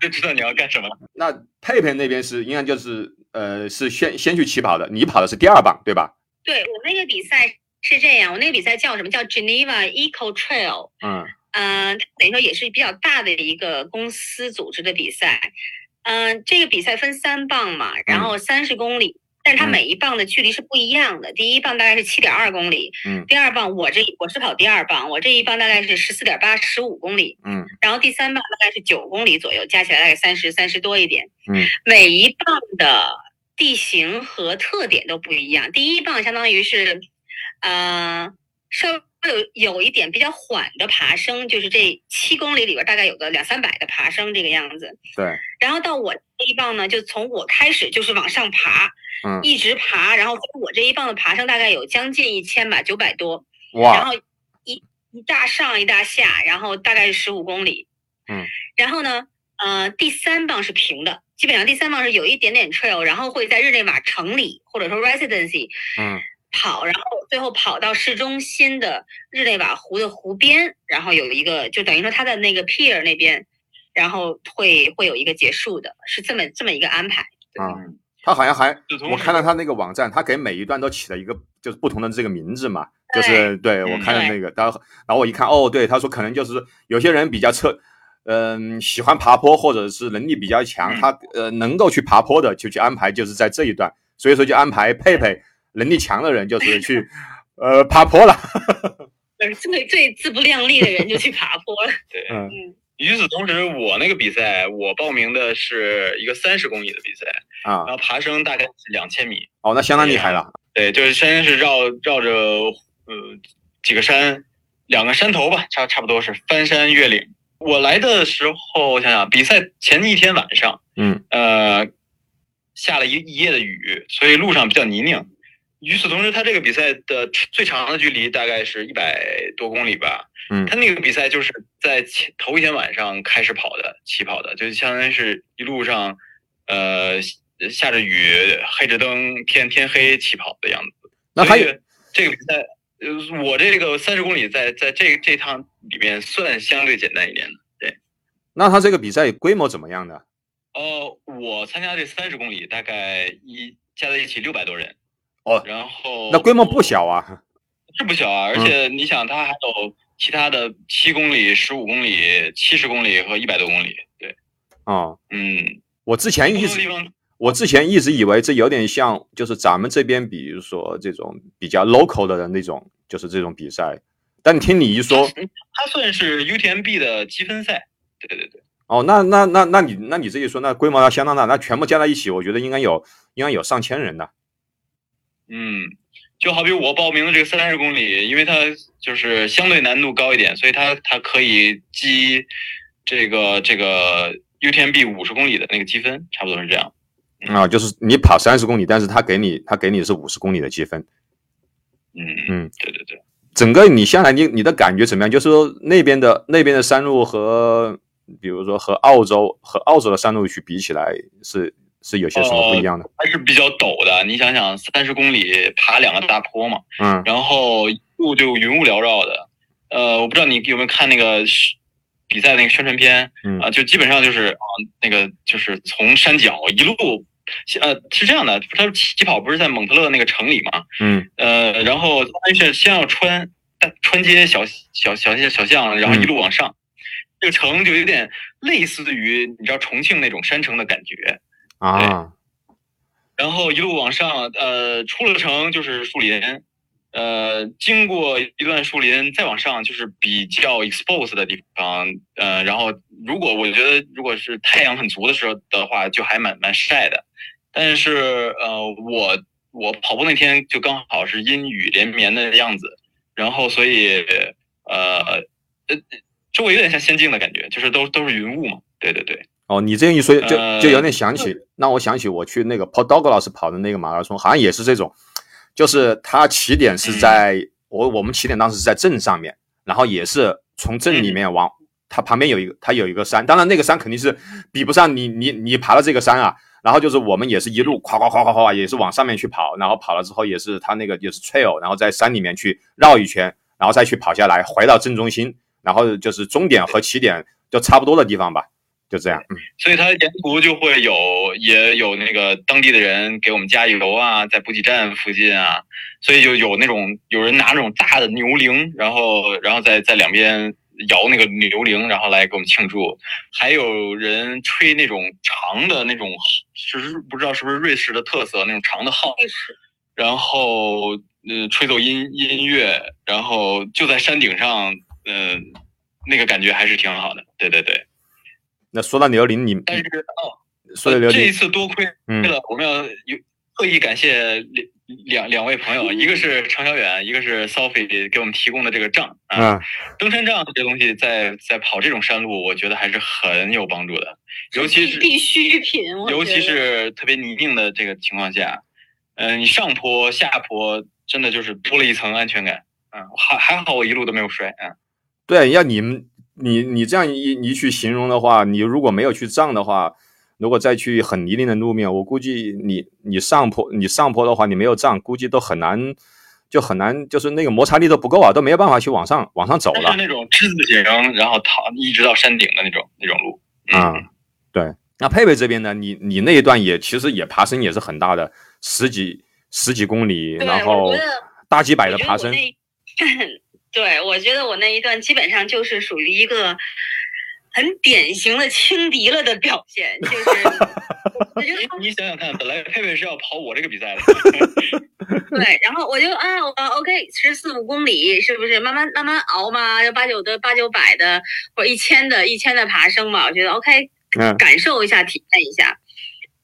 就知道你要干什么。那佩佩那边是应该就是呃是先先去起跑的，你跑的是第二棒对吧？对我那个比赛是这样，我那个比赛叫什么叫 Geneva Eco Trail，嗯嗯、等于说也是比较大的一个公司组织的比赛。嗯、这个比赛分三棒嘛，然后三十公里，但是它嗯每一棒的距离是不一样的。第一棒大概是七点二公里，嗯第二棒我这我是跑第二棒，我这一棒大概是十四点八十五公里，嗯然后第三棒大概是九公里左右，加起来大概三十三十多一点。嗯，每一棒的地形和特点都不一样。第一棒相当于是，呃，稍微有有一点比较缓的爬升，就是这七公里里边大概有个两三百的爬升这个样子。对，然后到我这一棒呢，就从我开始就是往上爬，嗯一直爬，然后我这一棒的爬升大概有将近一千吧，九百多。哇然后一一大上一大下，然后大概是十五公里。嗯，然后呢，呃，第三棒是平的，基本上第三棒是有一点点 trail，然后会在日内瓦城里或者说 residency 嗯跑，然后最后跑到市中心的日内瓦湖的湖边，然后有一个就等于说他的那个 pier 那边，然后会会有一个结束的，是这么这么一个安排。啊，嗯他好像还我看到他那个网站，他给每一段都起了一个就是不同的这个名字嘛，就是对我看到那个，然后然后我一看，哦，对，他说可能就是有些人比较侧，嗯、喜欢爬坡或者是能力比较强，嗯他呃能够去爬坡的就去安排，就是在这一段，所以说就安排佩佩能力强的人就是去呃爬坡了，呃，最最自不量力的人就去爬坡了。对，嗯嗯，与此同时，我那个比赛，我报名的是一个三十公里的比赛，啊然，后爬升大概是两千米。哦，那相当厉害了，对，就是先是绕绕着呃几个山，两个山头吧，差差不多是翻山越岭。我来的时候，我想想，比赛前一天晚上，嗯呃，下了一一夜的雨，所以路上比较泥泞。与此同时，他这个比赛的最长的距离大概是一百多公里吧。嗯他那个比赛就是在前头一天晚上开始跑的，起跑的，就相当于是一路上，呃，下着雨，黑着灯，天天黑起跑的样子。那还有这个比赛，呃，我这个三十公里在在这这趟里面算相对简单一点的。对，那他这个比赛规模怎么样呢？呃，我参加这三十公里，大概一加在一起六百多人。哦然后那规模不小啊。是不小啊，而且你想，它还有其他的七公里、十五公里、七十公里和一百多公里。对，哦，嗯，我之前一直我之前一直以为这有点像，就是咱们这边，比如说这种比较 local 的那种，就是这种比赛。但听你一说，它它算是 UTMB 的积分赛。对对对，哦，那那那那你那你这一说，那规模要相当大，那全部加在一起，我觉得应该有应该有上千人的。嗯，就好比我报名的这个三十公里，因为它就是相对难度高一点，所以它它可以积这个这个 UTMB 五十公里的那个积分，差不多是这样。啊，就是你跑三十公里，但是他给你他给你是五十公里的积分。嗯嗯，对对对。整个你下来，你你的感觉怎么样？就是说那边的那边的山路和，比如说和澳洲和澳洲的山路去比起来，是是有些什么不一样的？还是比较陡的。你想想，三十公里爬两个大坡嘛，嗯然后一路就云雾缭绕的。呃，我不知道你有没有看那个是比赛那个宣传片嗯啊、就基本上就是啊、那个就是从山脚一路，呃，是这样的，他起跑不是在蒙特勒那个城里嘛，嗯呃，然后他是先要穿穿街小小小小小巷，然后一路往上，这个城就有点类似于你知道重庆那种山城的感觉。啊。然后一路往上，呃，出了城就是树林，呃，经过一段树林，再往上就是比较 exposed 的地方，呃，然后如果我觉得如果是太阳很足的时候的话，就还蛮蛮晒的，但是呃，我我跑步那天就刚好是阴雨连绵的样子，然后所以呃呃，周围有点像仙境的感觉，就是都都是云雾嘛，对对对，哦，你这样一说，就呃就有点想起，让我想起我去那个 Paul Douglas 跑的那个马拉松，好像也是这种，就是他起点是在、我我们起点当时是在镇上面，然后也是从镇里面往它旁边有一个它有一个山，当然那个山肯定是比不上你你你爬了这个山啊。然后就是我们也是一路夸夸夸夸夸，也是往上面去跑，然后跑了之后也是它那个也是 trail，然后在山里面去绕一圈，然后再去跑下来，回到镇中心，然后就是终点和起点就差不多的地方吧，就这样。嗯所以它沿途就会有也有那个当地的人给我们加油啊，在补给站附近啊，所以就有那种有人拿那种大的牛铃，然后然后在在两边摇那个牛铃，然后来给我们庆祝，还有人吹那种长的那种，是不知道是不是瑞士的特色那种长的号，然后呃吹奏音音乐，然后就在山顶上，嗯、那个感觉还是挺好的，对对对。那说到牛铃，你但是哦，说到牛这一，次多亏嗯了，我们要有特意感谢两两两位朋友，一个是程小远，一个是 Sophie 给我们提供的这个杖啊。嗯登山杖这东西在在跑这种山路，我觉得还是很有帮助的，尤其是必需品，尤其是特别泥泞的这个情况下，嗯、你上坡下坡真的就是多了一层安全感。嗯，还还好我一路都没有摔。嗯，对，要你们你你这样一一去形容的话，你如果没有去藏的话，如果再去很泥泞的路面，我估计你你上坡你上坡的话，你没有藏，估计都很难，就很难，就是那个摩擦力都不够啊，都没有办法去往上往上走了它是。那种之字形，然后躺一直到山顶的那种那种路。嗯、对。那佩佩这边呢，你你那一段也其实也爬升也是很大的，十几十几公里，然后大几百的爬升。对，我觉得我那一段基本上就是属于一个很典型的轻敌了的表现，就是 我觉得你你想想看，本来佩佩是要跑我这个比赛的，对，然后我就啊，我 OK，十四五公里是不是慢慢慢慢熬嘛？要八九的八九百的或者一千的一千的爬升嘛，我觉得 OK，嗯感受一下，体验一下。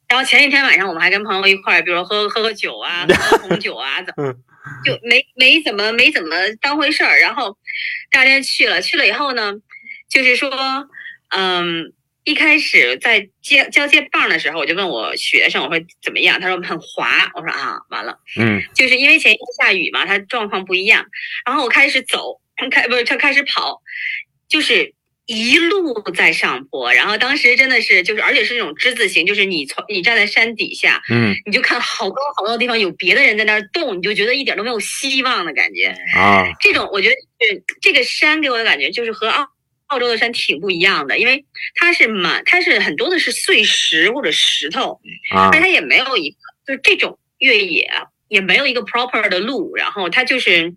然后前一天晚上我们还跟朋友一块儿，比如说喝喝喝酒啊，喝喝红酒啊，怎么嗯就没没怎么没怎么当回事儿。然后第二天去了，去了以后呢，就是说，嗯，一开始在接交接棒的时候，我就问我学生，我说怎么样？他说很滑。我说啊，完了。嗯就是因为前一天下雨嘛，他状况不一样。然后我开始走，开不是他开始跑，就是一路在上坡。然后当时真的是就是，而且是那种之字形，就是你从你站在山底下，嗯你就看好高好高的地方有别的人在那儿动，你就觉得一点都没有希望的感觉。啊这种我觉得是这个山给我的感觉就是和澳澳洲的山挺不一样的，因为它是满，它是很多的是碎石或者石头，啊但它也没有一个就是这种越野啊，也没有一个 proper 的路，然后它就是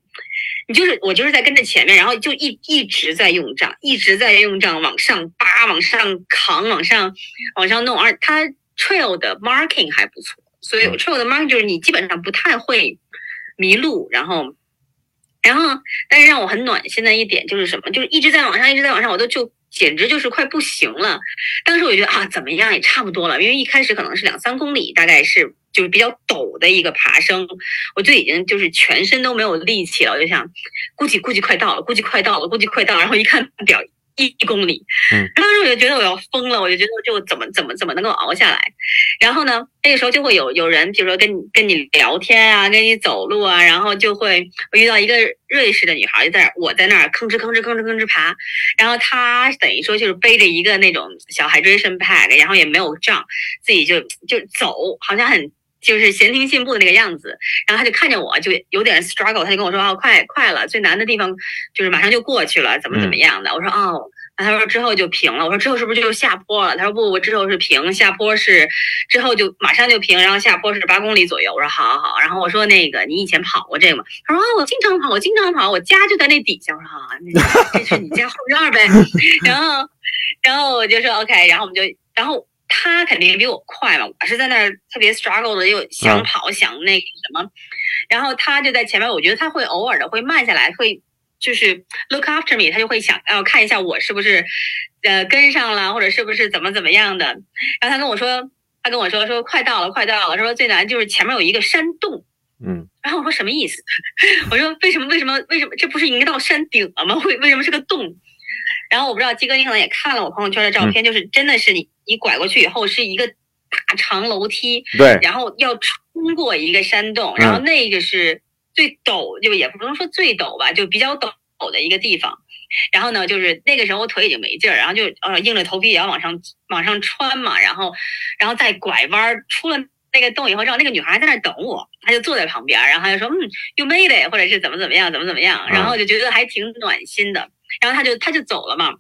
你就是我就是在跟着前面，然后就一一直在用杖，一直在用杖往上扒、往上扛、往上往上弄，而它 trail 的 marking 还不错，所以嗯 trail 的 marking 就是你基本上不太会迷路，然后。然后，但是让我很暖心的一点就是什么？就是一直在往上，一直在往上，我都就简直就是快不行了。当时我觉得啊，怎么样也差不多了，因为一开始可能是两三公里，大概是就是比较陡的一个爬升，我就已经就是全身都没有力气了，我就想，估计估计快到了，估计快到了，估计快到了，然后一看表。一公里，嗯，当时我就觉得我要疯了，我就觉得就怎么怎么怎么能够熬下来。然后呢，那个时候就会有有人，比如说跟你跟你聊天啊，跟你走路啊，然后就会我遇到一个瑞士的女孩，就在我在那儿吭哧吭哧吭哧吭哧爬，然后她等于说就是背着一个那种小 hydration pack，然后也没有杖，自己就就走，好像很就是闲庭信步的那个样子。然后他就看见我就有点 struggle，他就跟我说：“哦，快快了，最难的地方就是马上就过去了，怎么怎么样的。我说：“哦。”然后他说之后就平了。我说之后是不是就下坡了？他说不，我之后是平，下坡是之后就马上就平，然后下坡是八公里左右。我说好好好。然后我说那个你以前跑过这个吗？他说、哦、我经常跑，我经常跑，我家就在那底下。我说啊，那这是你家后院呗。然后然后我就说 OK，然后我们就然后。他肯定比我快嘛，我是在那儿特别 struggle 的，又想跑、嗯、想那个什么，然后他就在前面，我觉得他会偶尔的会慢下来，会就是 look after me，他就会想要看一下我是不是呃跟上了，或者是不是怎么怎么样的。然后他跟我说，他跟我说说快到了，快到了，说最难就是前面有一个山洞。嗯，然后我说什么意思？我说为什么为什么为什么这不是已经到山顶了吗？为为什么是个洞？然后我不知道鸡哥你可能也看了我朋友圈的照片，嗯、就是真的是你你拐过去以后是一个大长楼梯，对，然后要冲过一个山洞，然后那个是最陡，就也不能说最陡吧，就比较陡的一个地方。然后呢，就是那个时候我腿已经没劲儿，然后就呃硬着头皮也要往上往上穿嘛，然后然后再拐弯出了那个洞以后，然后那个女孩在那等我，她就坐在旁边，然后她就说嗯，you made it，或者是怎么怎么样，怎么怎么样，然后就觉得还挺暖心的。然后他就他就走了嘛，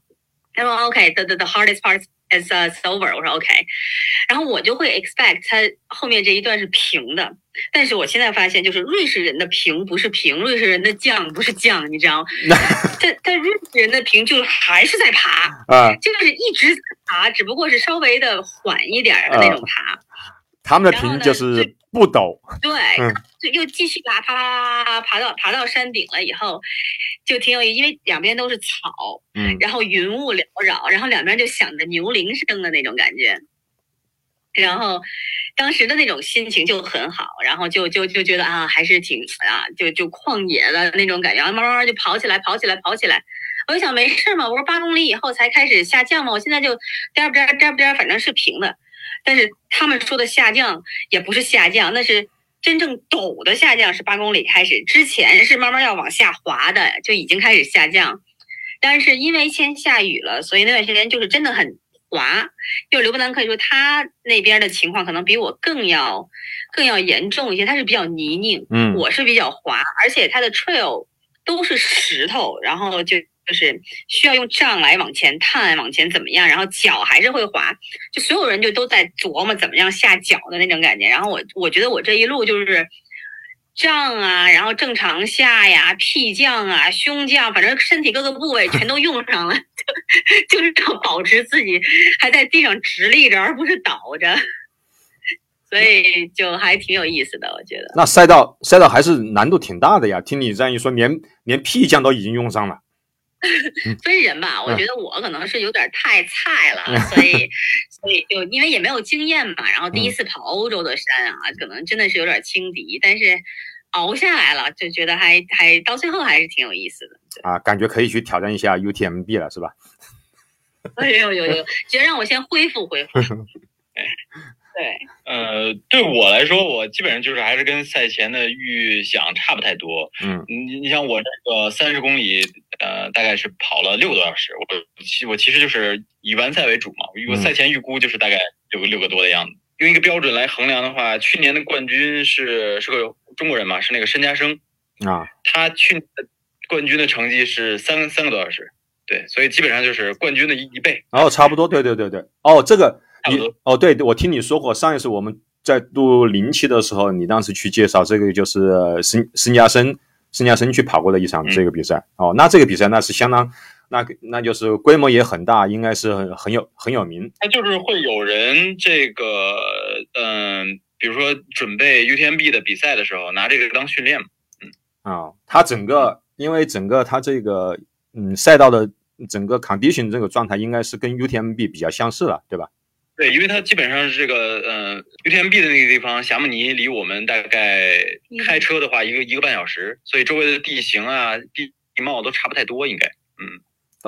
他说 OK，the the the hardest part is uh, over。我说 OK，然后我就会 expect 他后面这一段是平的，但是我现在发现，就是瑞士人的平不是平，瑞士人的降不是降，你知道吗？但但瑞士人的平就是还是在爬啊，就是一直在爬，只不过是稍微的缓一点的那种爬。他们的平就是不陡，对，嗯，就又继续爬爬爬爬爬到爬到山顶了以后，就挺有意思，因为两边都是草，嗯，然后云雾缭绕，然后两边就响着牛铃声的那种感觉，然后当时的那种心情就很好，然后就就就觉得啊，还是挺啊，就就旷野的那种感觉，然后慢慢慢就跑起来，跑起来，跑起来。我就想没事嘛，我说八公里以后才开始下降嘛，我现在就颠颠颠颠，反正是平的。但是他们说的下降也不是下降，那是真正陡的下降，是八公里开始，之前是慢慢要往下滑的，就已经开始下降。但是因为先下雨了，所以那段时间就是真的很滑。就刘伯南可以说他那边的情况可能比我更要更要严重一些，他是比较泥泞，嗯，我是比较滑，而且他的 trail 都是石头，然后就。就是需要用杖来往前探，往前怎么样，然后脚还是会滑，就所有人就都在琢磨怎么样下脚的那种感觉。然后我我觉得我这一路就是杖啊，然后正常下呀，屁降啊，胸降，反正身体各个部位全都用上了，就就是要保持自己还在地上直立着，而不是倒着。所以就还挺有意思的，我觉得。那赛道赛道还是难度挺大的呀，听你这样一说，连连屁降都已经用上了。分人吧，我觉得我可能是有点太菜了，所 以所以就因为也没有经验嘛，然后第一次跑欧洲的山啊，可能真的是有点轻敌，但是熬下来了，就觉得还还到最后还是挺有意思的啊，感觉可以去挑战一下 UTMB 了，是吧？哎呦呦呦，觉得让我先恢复恢复。对，呃，对我来说，我基本上就是还是跟赛前的预想差不太多。嗯，你你像我这个三十公里，呃，大概是跑了六个多小时。我其我其实就是以完赛为主嘛，我赛前预估就是大概六个六个多的样子。用一个标准来衡量的话，去年的冠军是是个中国人嘛，是那个申嘉生啊，他去冠军的成绩是三三个多小时。对，所以基本上就是冠军的一一倍。哦，差不多，对对对对。哦，这个你哦，对，我听你说过，上一次我们在录零期的时候，你当时去介绍这个就是呃申申嘉生申加生去跑过的一场嗯这个比赛。哦，那这个比赛那是相当，那那就是规模也很大，应该是很很有很有名。那就是会有人这个，嗯、比如说准备 UTMB 的比赛的时候，拿这个当训练嘛。啊，它整个因为整个它这个嗯赛道的整个 condition 这个状态应该是跟 UTMB 比较相似了，对吧？对，因为它基本上是这个，呃，UTMB 的那个地方，霞慕尼离我们大概开车的话一个一个半小时，所以周围的地形啊、地地貌都差不太多，应该。嗯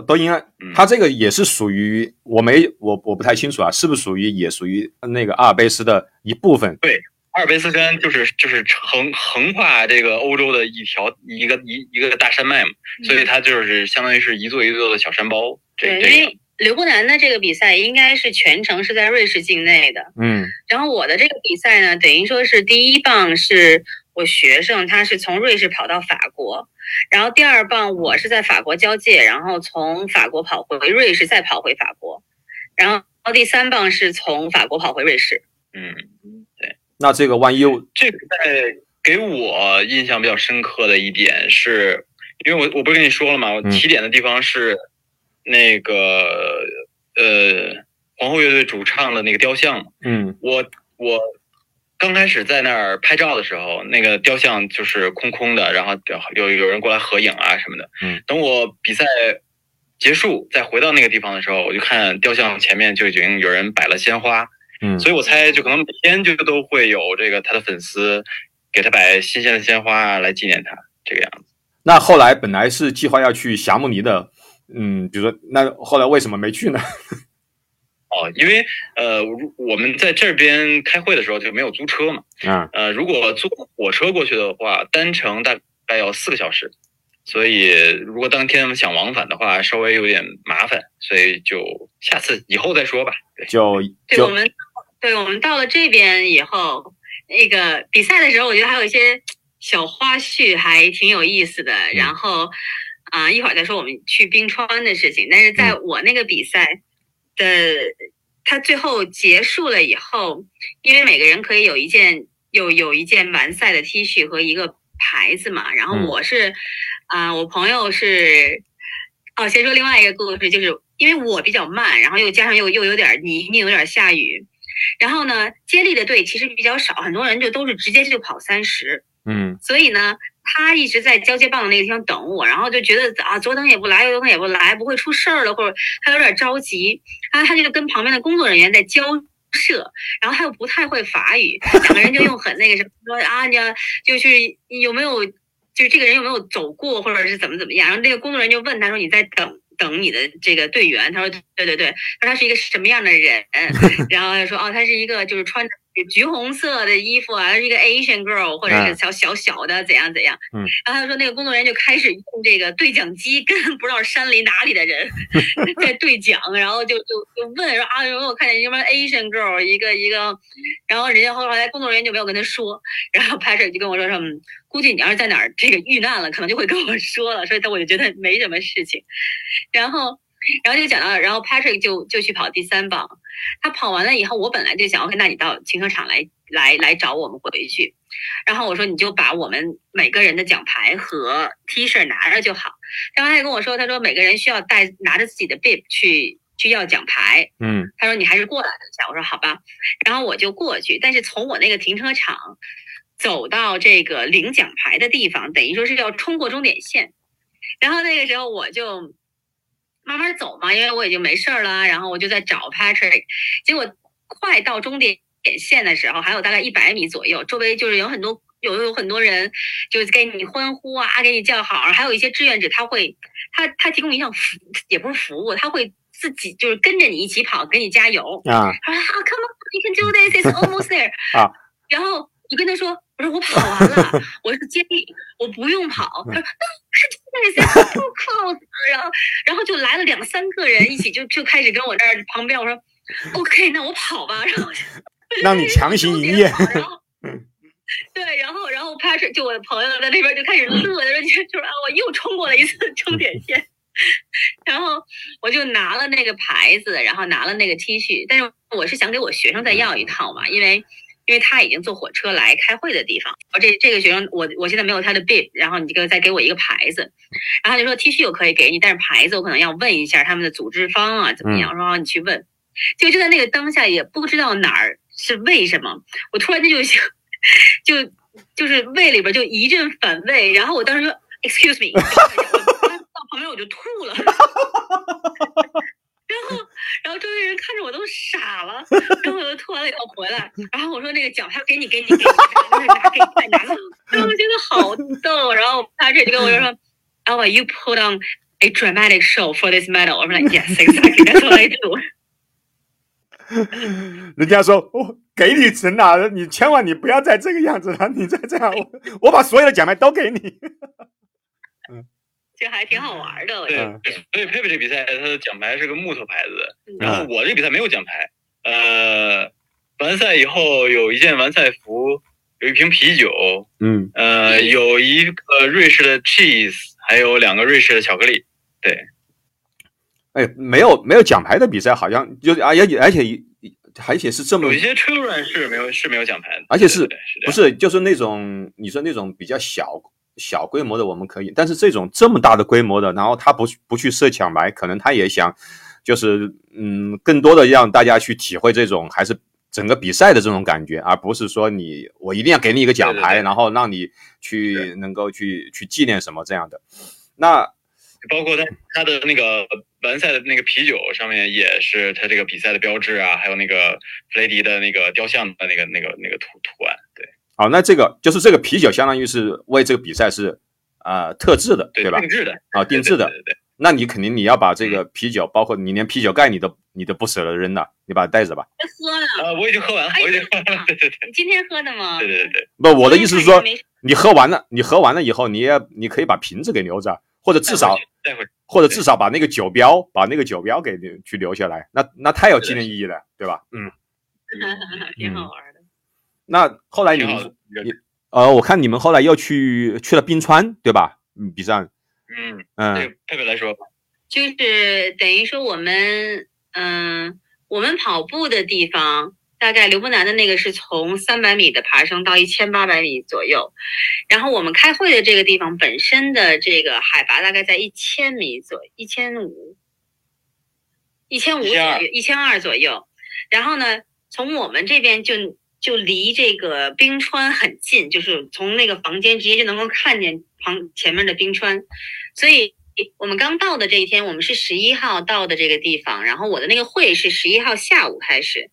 都应该，嗯，它这个也是属于我没我我不太清楚啊，是不是属于也属于那个阿尔卑斯的一部分？对阿尔卑斯山就是就是横横跨这个欧洲的一条一个一一个大山脉嘛，所以它就是相当于是一座一座的小山包。这对，这个因为刘伯南的这个比赛应该是全程是在瑞士境内的，嗯然后我的这个比赛呢，等于说是第一棒是我学生，他是从瑞士跑到法国，然后第二棒我是在法国交界，然后从法国跑回瑞士，再跑回法国，然后第三棒是从法国跑回瑞士。嗯，对那这个万一这个在给我印象比较深刻的一点是，因为我我不是跟你说了吗？我嗯起点的地方是那个呃皇后乐队主唱的那个雕像嘛。嗯我我刚开始在那儿拍照的时候，那个雕像就是空空的，然后有有人过来合影啊什么的。嗯，等我比赛结束再回到那个地方的时候，我就看雕像前面就已经有人摆了鲜花。嗯所以我猜，就可能每天就都会有这个他的粉丝给他摆新鲜的鲜花啊，来纪念他这个样子。那后来本来是计划要去霞慕尼的，嗯，比如说那后来为什么没去呢？哦，因为呃，如我们在这边开会的时候就没有租车嘛，啊呃，如果租火车过去的话，单程大概要四个小时，所以如果当天想往返的话，稍微有点麻烦，所以就下次以后再说吧。对，就就对我们，对我们到了这边以后，那个比赛的时候，我觉得还有一些小花絮还挺有意思的。然后，啊、一会儿再说我们去冰川的事情。但是在我那个比赛的，它最后结束了以后，因为每个人可以有一件有有一件完赛的 T 恤和一个牌子嘛。然后嗯我是，啊、我朋友是，哦，先说另外一个故事，就是因为我比较慢，然后又加上又又有点泥泞，有点下雨，然后呢，接力的队其实比较少，很多人就都是直接就跑三十，嗯所以呢，他一直在交接棒的那个地方等我，然后就觉得啊，左等也不来，右等也不来，不会出事儿了，或者他有点着急，然后他就跟旁边的工作人员在交涉，然后他又不太会法语，两个人就用很那个什么说啊，你要就是有没有，就是这个人有没有走过，或者是怎么怎么样，然后那个工作人员就问他说你在等。等你的这个队员，他说对对对，他说他是一个什么样的人，然后他说哦，他是一个就是穿着橘红色的衣服啊，一个 Asian girl 或者是嗯小小小的怎样怎样，嗯，然后他说那个工作人员就开始用这个对讲机跟不知道山里哪里的人 在对讲，然后就就就问说啊，我看见什么 Asian girl 一个一个，然后人家后来工作人员就没有跟他说，然后 Patrick 就跟我说说，嗯，估计你要是在哪儿这个遇难了，可能就会跟我说了，所以他我就觉得没什么事情，然后。然后就讲到，然后 Patrick 就就去跑第三棒，他跑完了以后，我本来就想，OK，那你到停车场来来来找我们回去。然后我说你就把我们每个人的奖牌和 T 恤拿着就好。然后他就跟我说，他说每个人需要带拿着自己的 bib 去去要奖牌。嗯他说你还是过来一下。我说好吧。然后我就过去，但是从我那个停车场走到这个领奖牌的地方，等于说是要冲过终点线。然后那个时候我就慢慢走嘛，因为我已经没事儿了，然后我就在找 Patrick。结果快到终点线的时候，还有大概一百米左右，周围就是有很多有有很多人，就是给你欢呼啊，给你叫好，还有一些志愿者，他会他他提供一项服也不是服务，他会自己就是跟着你一起跑，给你加油。啊他说啊，Come on, you can do this, it's almost there 啊。然后你跟他说，我说我跑完了，我是接力，我不用跑。他说 this, it's too close。然后然后就来了两三个人一起就就开始跟我这儿旁边，我说 OK，那我跑吧。然后 让你强行营业 然后对，然后然后 Patrick 就我的朋友在那边就开始乐，他说就说啊，我又冲过了一次终点线。然后我就拿了那个牌子，然后拿了那个 T 恤，但是我是想给我学生再要一套嘛，因为因为他已经坐火车来开会的地方，而这这个学生我我现在没有他的 bib，然后你这个再给我一个牌子，然后他就说 T 恤我可以给你，但是牌子我可能要问一下他们的组织方啊怎么样，我说你去问，就就在那个当下也不知道哪儿是为什么，我突然间就想就就是胃里边就一阵反胃，然后我当时说 excuse me 到。旁边我就吐了，然后，周围人看着我都傻了，然后我就吐完了以后回来，然后我说那个奖牌给你，给你，给你，拿给你拿了，然后我觉得好逗，然后他这就跟我就说，Oh, you put on a dramatic show for this medal？我说 Yes, exactly, that's what I do。人家说我给你成了，你千万你不要再这个样子了，你再这样，我我把所有的奖牌都给你。嗯 这还挺好玩的，对，所以佩佩这比赛，他的奖牌是个木头牌子，然后我这比赛没有奖牌。呃，完赛以后有一件完赛服，有一瓶啤酒，嗯，呃，有一个瑞士的 cheese，还有两个瑞士的巧克力。对，哎，没有没有奖牌的比赛，好像就而且而且而且是这么有一些 children 是没有是没有奖牌的，而且是不是就是那种你说那种比较小。小规模的我们可以，但是这种这么大的规模的，然后他不不去设奖牌，可能他也想，就是嗯，更多的让大家去体会这种还是整个比赛的这种感觉，而不是说你我一定要给你一个奖牌，然后让你去能够去去纪念什么这样的。那包括他他的那个完赛的那个啤酒上面也是他这个比赛的标志啊，还有那个弗雷迪的那个雕像的那个那个那个图图案，对。好，那这个就是这个啤酒，相当于是为这个比赛是啊特制的，对吧？定制的啊，定制的。对对。那你肯定你要把这个啤酒，包括你连啤酒盖你都你都不舍得扔了，你把它带着吧。喝了啊，我已经喝完了，我已经喝了。对对对。你今天喝的吗？对对对。不，我的意思是说，你喝完了，你喝完了以后，你也你可以把瓶子给留着，或者至少带回，或者至少把那个酒标，把那个酒标给去留下来。那那太有纪念意义了，对吧？嗯。挺好玩的。那后来你们你。呃，我看你们后来又去去了冰川，对吧？嗯，比赛。嗯嗯，佩佩来说，就是等于说我们，嗯，我们跑步的地方，大概刘伯南的那个是从三百米的爬升到一千八百米左右，然后我们开会的这个地方本身的这个海拔大概在一千米左一千五，一千五左右，一千二左右。然后呢，从我们这边就。就离这个冰川很近，就是从那个房间直接就能够看见旁前面的冰川，所以我们刚到的这一天，我们是十一号到的这个地方，然后我的那个会是十一号下午开始，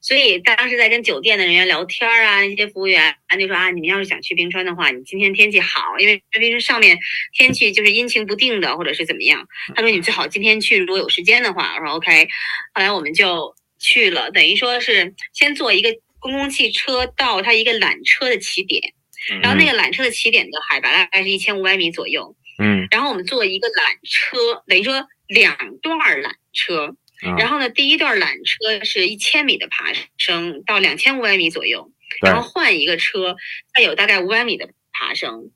所以当时在跟酒店的人员聊天啊，那些服务员就说啊，你们要是想去冰川的话，你今天天气好，因为冰川上面天气就是阴晴不定的，或者是怎么样，他说你最好今天去，如果有时间的话，我说 OK，后来我们就去了，等于说是先做一个。公共汽车到它一个缆车的起点，然后那个缆车的起点的海拔大概是一千五百米左右。嗯，然后我们坐一个缆车，等于说两段缆车。然后呢，第一段缆车是一千米的爬升到两千五百米左右，然后换一个车，再有大概五百米的爬升。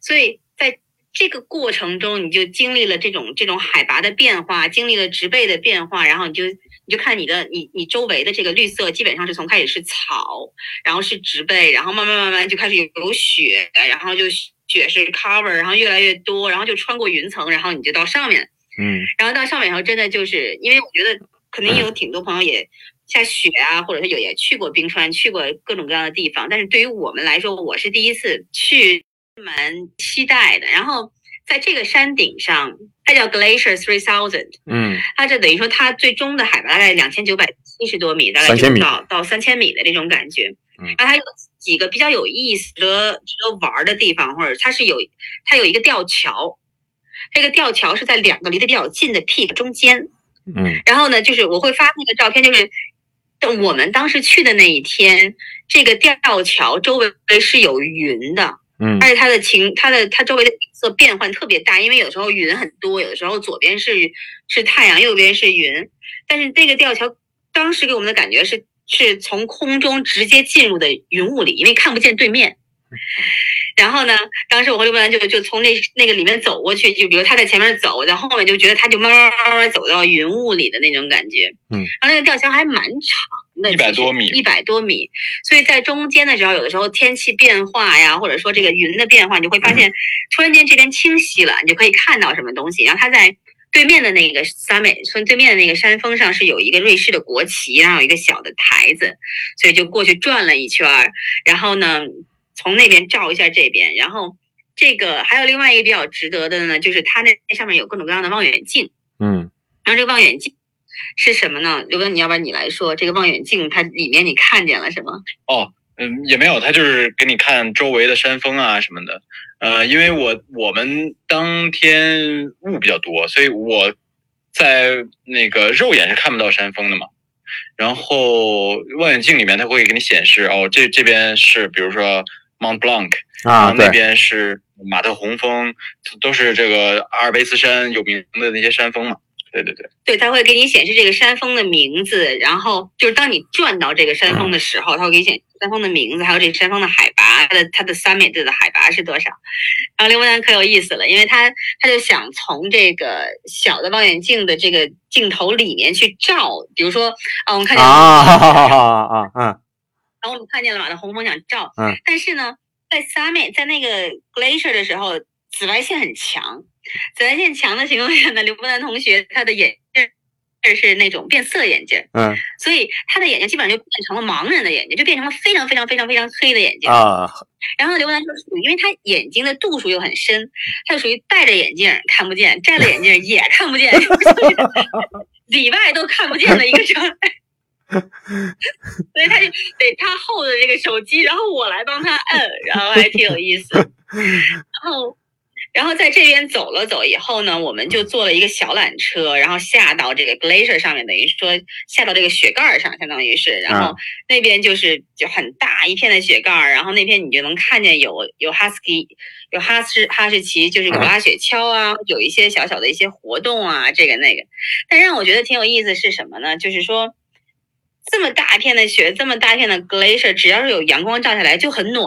所以在这个过程中，你就经历了这种这种海拔的变化，经历了植被的变化，然后你就。你就看你的，你你周围的这个绿色，基本上是从开始是草，然后是植被，然后慢慢慢慢就开始有有雪，然后就雪是 cover，然后越来越多，然后就穿过云层，然后你就到上面，嗯，然后到上面以后，真的就是因为我觉得肯定有挺多朋友也下雪啊，或者是有也去过冰川，去过各种各样的地方，但是对于我们来说，我是第一次去，蛮期待的，然后。在这个山顶上，它叫 Glacier Three Thousand，嗯，它这等于说它最终的海拔大概两千九百七十多米，大概就到到三千米的这种感觉。嗯，然后它有几个比较有意思、值得值得玩的地方，或者它是有它有一个吊桥，这个吊桥是在两个离得比较近的 peak 中间。嗯，然后呢，就是我会发那个照片，就是我们当时去的那一天，这个吊桥周围是有云的。嗯，而且它的晴，它的它周围的景色变换特别大，因为有时候云很多，有的时候左边是是太阳，右边是云。但是那个吊桥当时给我们的感觉是是从空中直接进入的云雾里，因为看不见对面。然后呢，当时我和刘伯南就就从那那个里面走过去，就比如他在前面走，在后面就觉得他就慢慢慢慢走到云雾里的那种感觉。嗯，然后那个吊桥还蛮长的，100多米一百多米。所以在中间的时候，有的时候天气变化呀，或者说这个云的变化，你就会发现突然间这边清晰了，你就可以看到什么东西。然后它在对面的那个 summit，对面的那个山峰上是有一个瑞士的国旗，然后有一个小的台子，所以就过去转了一圈儿，然后呢，从那边照一下这边，然后这个还有另外一个比较值得的呢，就是它那上面有各种各样的望远镜，嗯，然后这个望远镜是什么呢？刘哥，你要不然你来说，这个望远镜它里面你看见了什么？哦，嗯，也没有，它就是给你看周围的山峰啊什么的。呃，因为我我们当天雾比较多，所以我在那个肉眼是看不到山峰的嘛。然后望远镜里面它会给你显示，哦，这这边是比如说 Mont Blanc，然啊，后那，边是马特洪峰，都是这个阿尔卑斯山有名的那些山峰嘛。对对对，对，它会给你显示这个山峰的名字，然后就是当你转到这个山峰的时候，它会给你显示山峰的名字，还有这个山峰的海拔，它的它的 summit 的海拔是多少。然后刘伯南可有意思了，因为他他就想从这个小的望远镜的这个镜头里面去照，比如说啊，我们看见啊，哈哈哈哈啊，嗯，然后我们看见了马特洪峰想照，嗯，但是呢，在 summit 在那个 glacier 的时候，紫外线很强，紫外线强的情况下呢，刘伯南同学他的眼镜是那种变色眼镜，嗯所以他的眼睛基本上就变成了盲人的眼睛，就变成了非常非常非常非常黑的眼睛。啊，然后刘伯南就属于，因为他眼睛的度数又很深，他就属于戴着眼镜看不见，摘了眼镜也看不见，里外都看不见的一个状态。所以他就得他后的这个手机，然后我来帮他摁，然后还挺有意思。然后，然后在这边走了走以后呢，我们就坐了一个小缆车，然后下到这个 glacier 上面，等于说下到这个雪盖儿上，相当于是，然后那边就是就很大一片的雪盖儿，然后那边你就能看见有有哈斯基，有哈士哈士奇，就是有拉雪橇啊，有一些小小的一些活动啊，这个那个。但让我觉得挺有意思是什么呢？就是说。这么大片的雪，这么大片的 glacier，只要是有阳光照下来就很暖，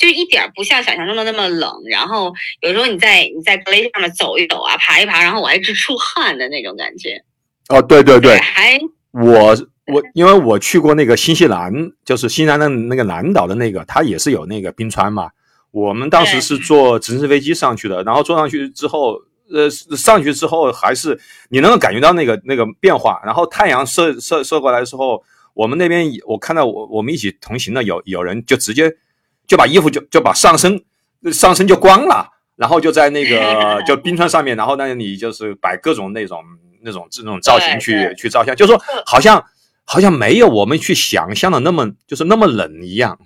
就一点儿不像想象中的那么冷。然后有时候你在你在 glacier 上面走一走啊，爬一爬，然后我还直出汗的那种感觉。哦，对对对，还我我因为我去过那个新西兰，就是新西兰的那个南岛的那个，它也是有那个冰川嘛。我们当时是坐直升飞机上去的，然后坐上去之后，呃，上去之后还是你能够感觉到那个那个变化，然后太阳射射射过来的时候，我们那边我看到我我们一起同行的有有人就直接就把衣服就就把上身上身就光了，然后就在那个 就冰川上面，然后那你就是摆各种那种那种这种造型去去照相，就说好像好像没有我们去想象的那么就是那么冷一样。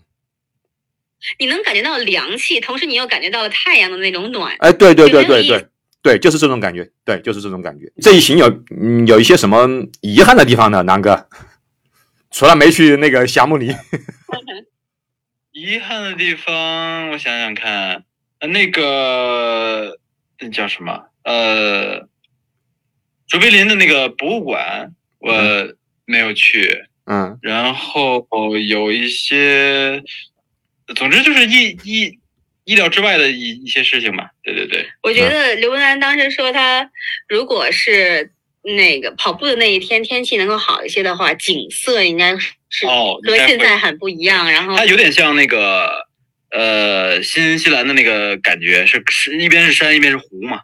你能感觉到凉气，同时你又感觉到了太阳的那种暖。哎，对对对对对对，就是这种感觉，对，就是这种感觉。这一行有嗯有一些什么遗憾的地方呢，南哥？除了没去那个霞慕尼，遗憾的地方，我想想看，呃，那个那叫什么？呃，卓别林的那个博物馆，我没有去。嗯然后有一些，总之就是意意意料之外的一一些事情吧。对对对，我觉得刘文兰当时说，他如果是那个跑步的那一天天气能够好一些的话，景色应该是哦，和现在很不一样。然后它有点像那个呃新西兰的那个感觉，是是一边是山一边是湖嘛。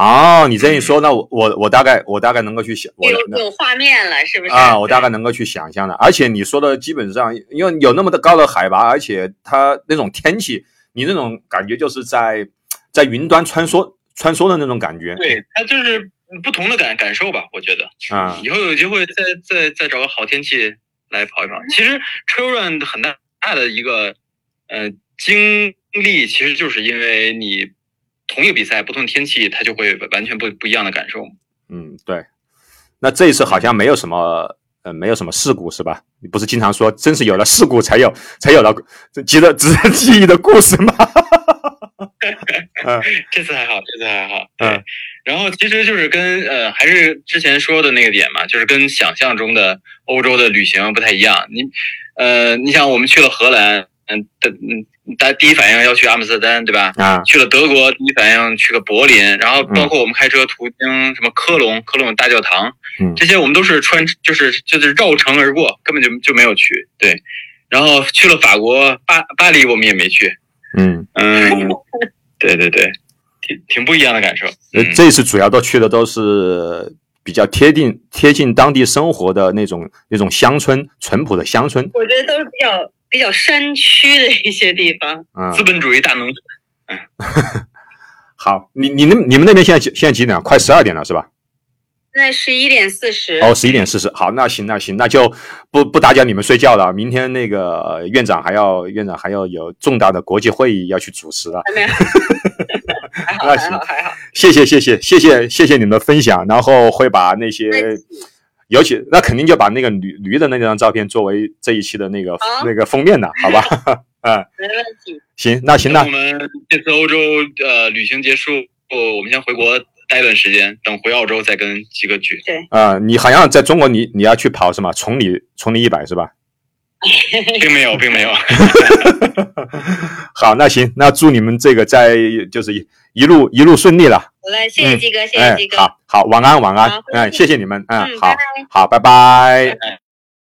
哦，你这一说，那我我我大概我大概能够去想，我有有画面了，是不是？啊，我大概能够去想象的。而且你说的基本上，因为有那么的高的海拔，而且它那种天气，你那种感觉就是在在云端穿梭穿梭的那种感觉。对，它就是不同的感感受吧，我觉得。啊，以后有机会再再再找个好天气来跑一跑。其实 trail run 很大大的一个呃经历，其实就是因为你同一个比赛，不同天气，它就会完全不不一样的感受。嗯，对。那这一次好像没有什么呃没有什么事故是吧？你不是经常说，真是有了事故才有 才有了值得值得记忆的故事吗？嗯 这次还好，这次还好。嗯对，然后其实就是跟呃，还是之前说的那个点嘛，就是跟想象中的欧洲的旅行不太一样。你呃，你想我们去了荷兰，嗯，的嗯，大家第一反应要去阿姆斯特丹，对吧？啊，去了德国，第一反应去个柏林，然后包括我们开车途经什么科隆，科隆大教堂，嗯这些我们都是穿，就是就是绕城而过，根本就就没有去。对，然后去了法国巴巴黎，我们也没去。嗯，嗯，对对对，挺挺不一样的感受。呃嗯，这次主要都去的都是比较贴近贴近当地生活的那种那种乡村，淳朴的乡村。我觉得都是比较比较山区的一些地方。嗯，资本主义大农村。嗯 好，你你那你们那边现在几现在几点啊？快十二点了是吧？现在十一点四十。哦，十一点四十。好，那行那行，那就不不打搅你们睡觉了。明天那个呃院长还要院长还要有重大的国际会议要去主持了。还没有，还好那行还好还好。谢谢谢谢谢谢谢谢你们的分享，然后会把那些尤其那肯定就把那个驴驴的那张照片作为这一期的那个、好那个封面的，好吧？嗯，没问题。行，那行那等我们这次欧洲呃旅行结束，我们先回国待一段时间，等回澳洲再跟几个聚。呃，你好像在中国你你要去跑什么？崇礼崇礼一百是吧？并没有，并没有。好，那行，那祝你们这个在就是一一路一路顺利了。好嘞，谢谢鸡哥，谢谢哎鸡，哥。好好，晚安晚安好，嗯，谢谢你们，嗯，嗯，好拜拜。好，拜拜。哎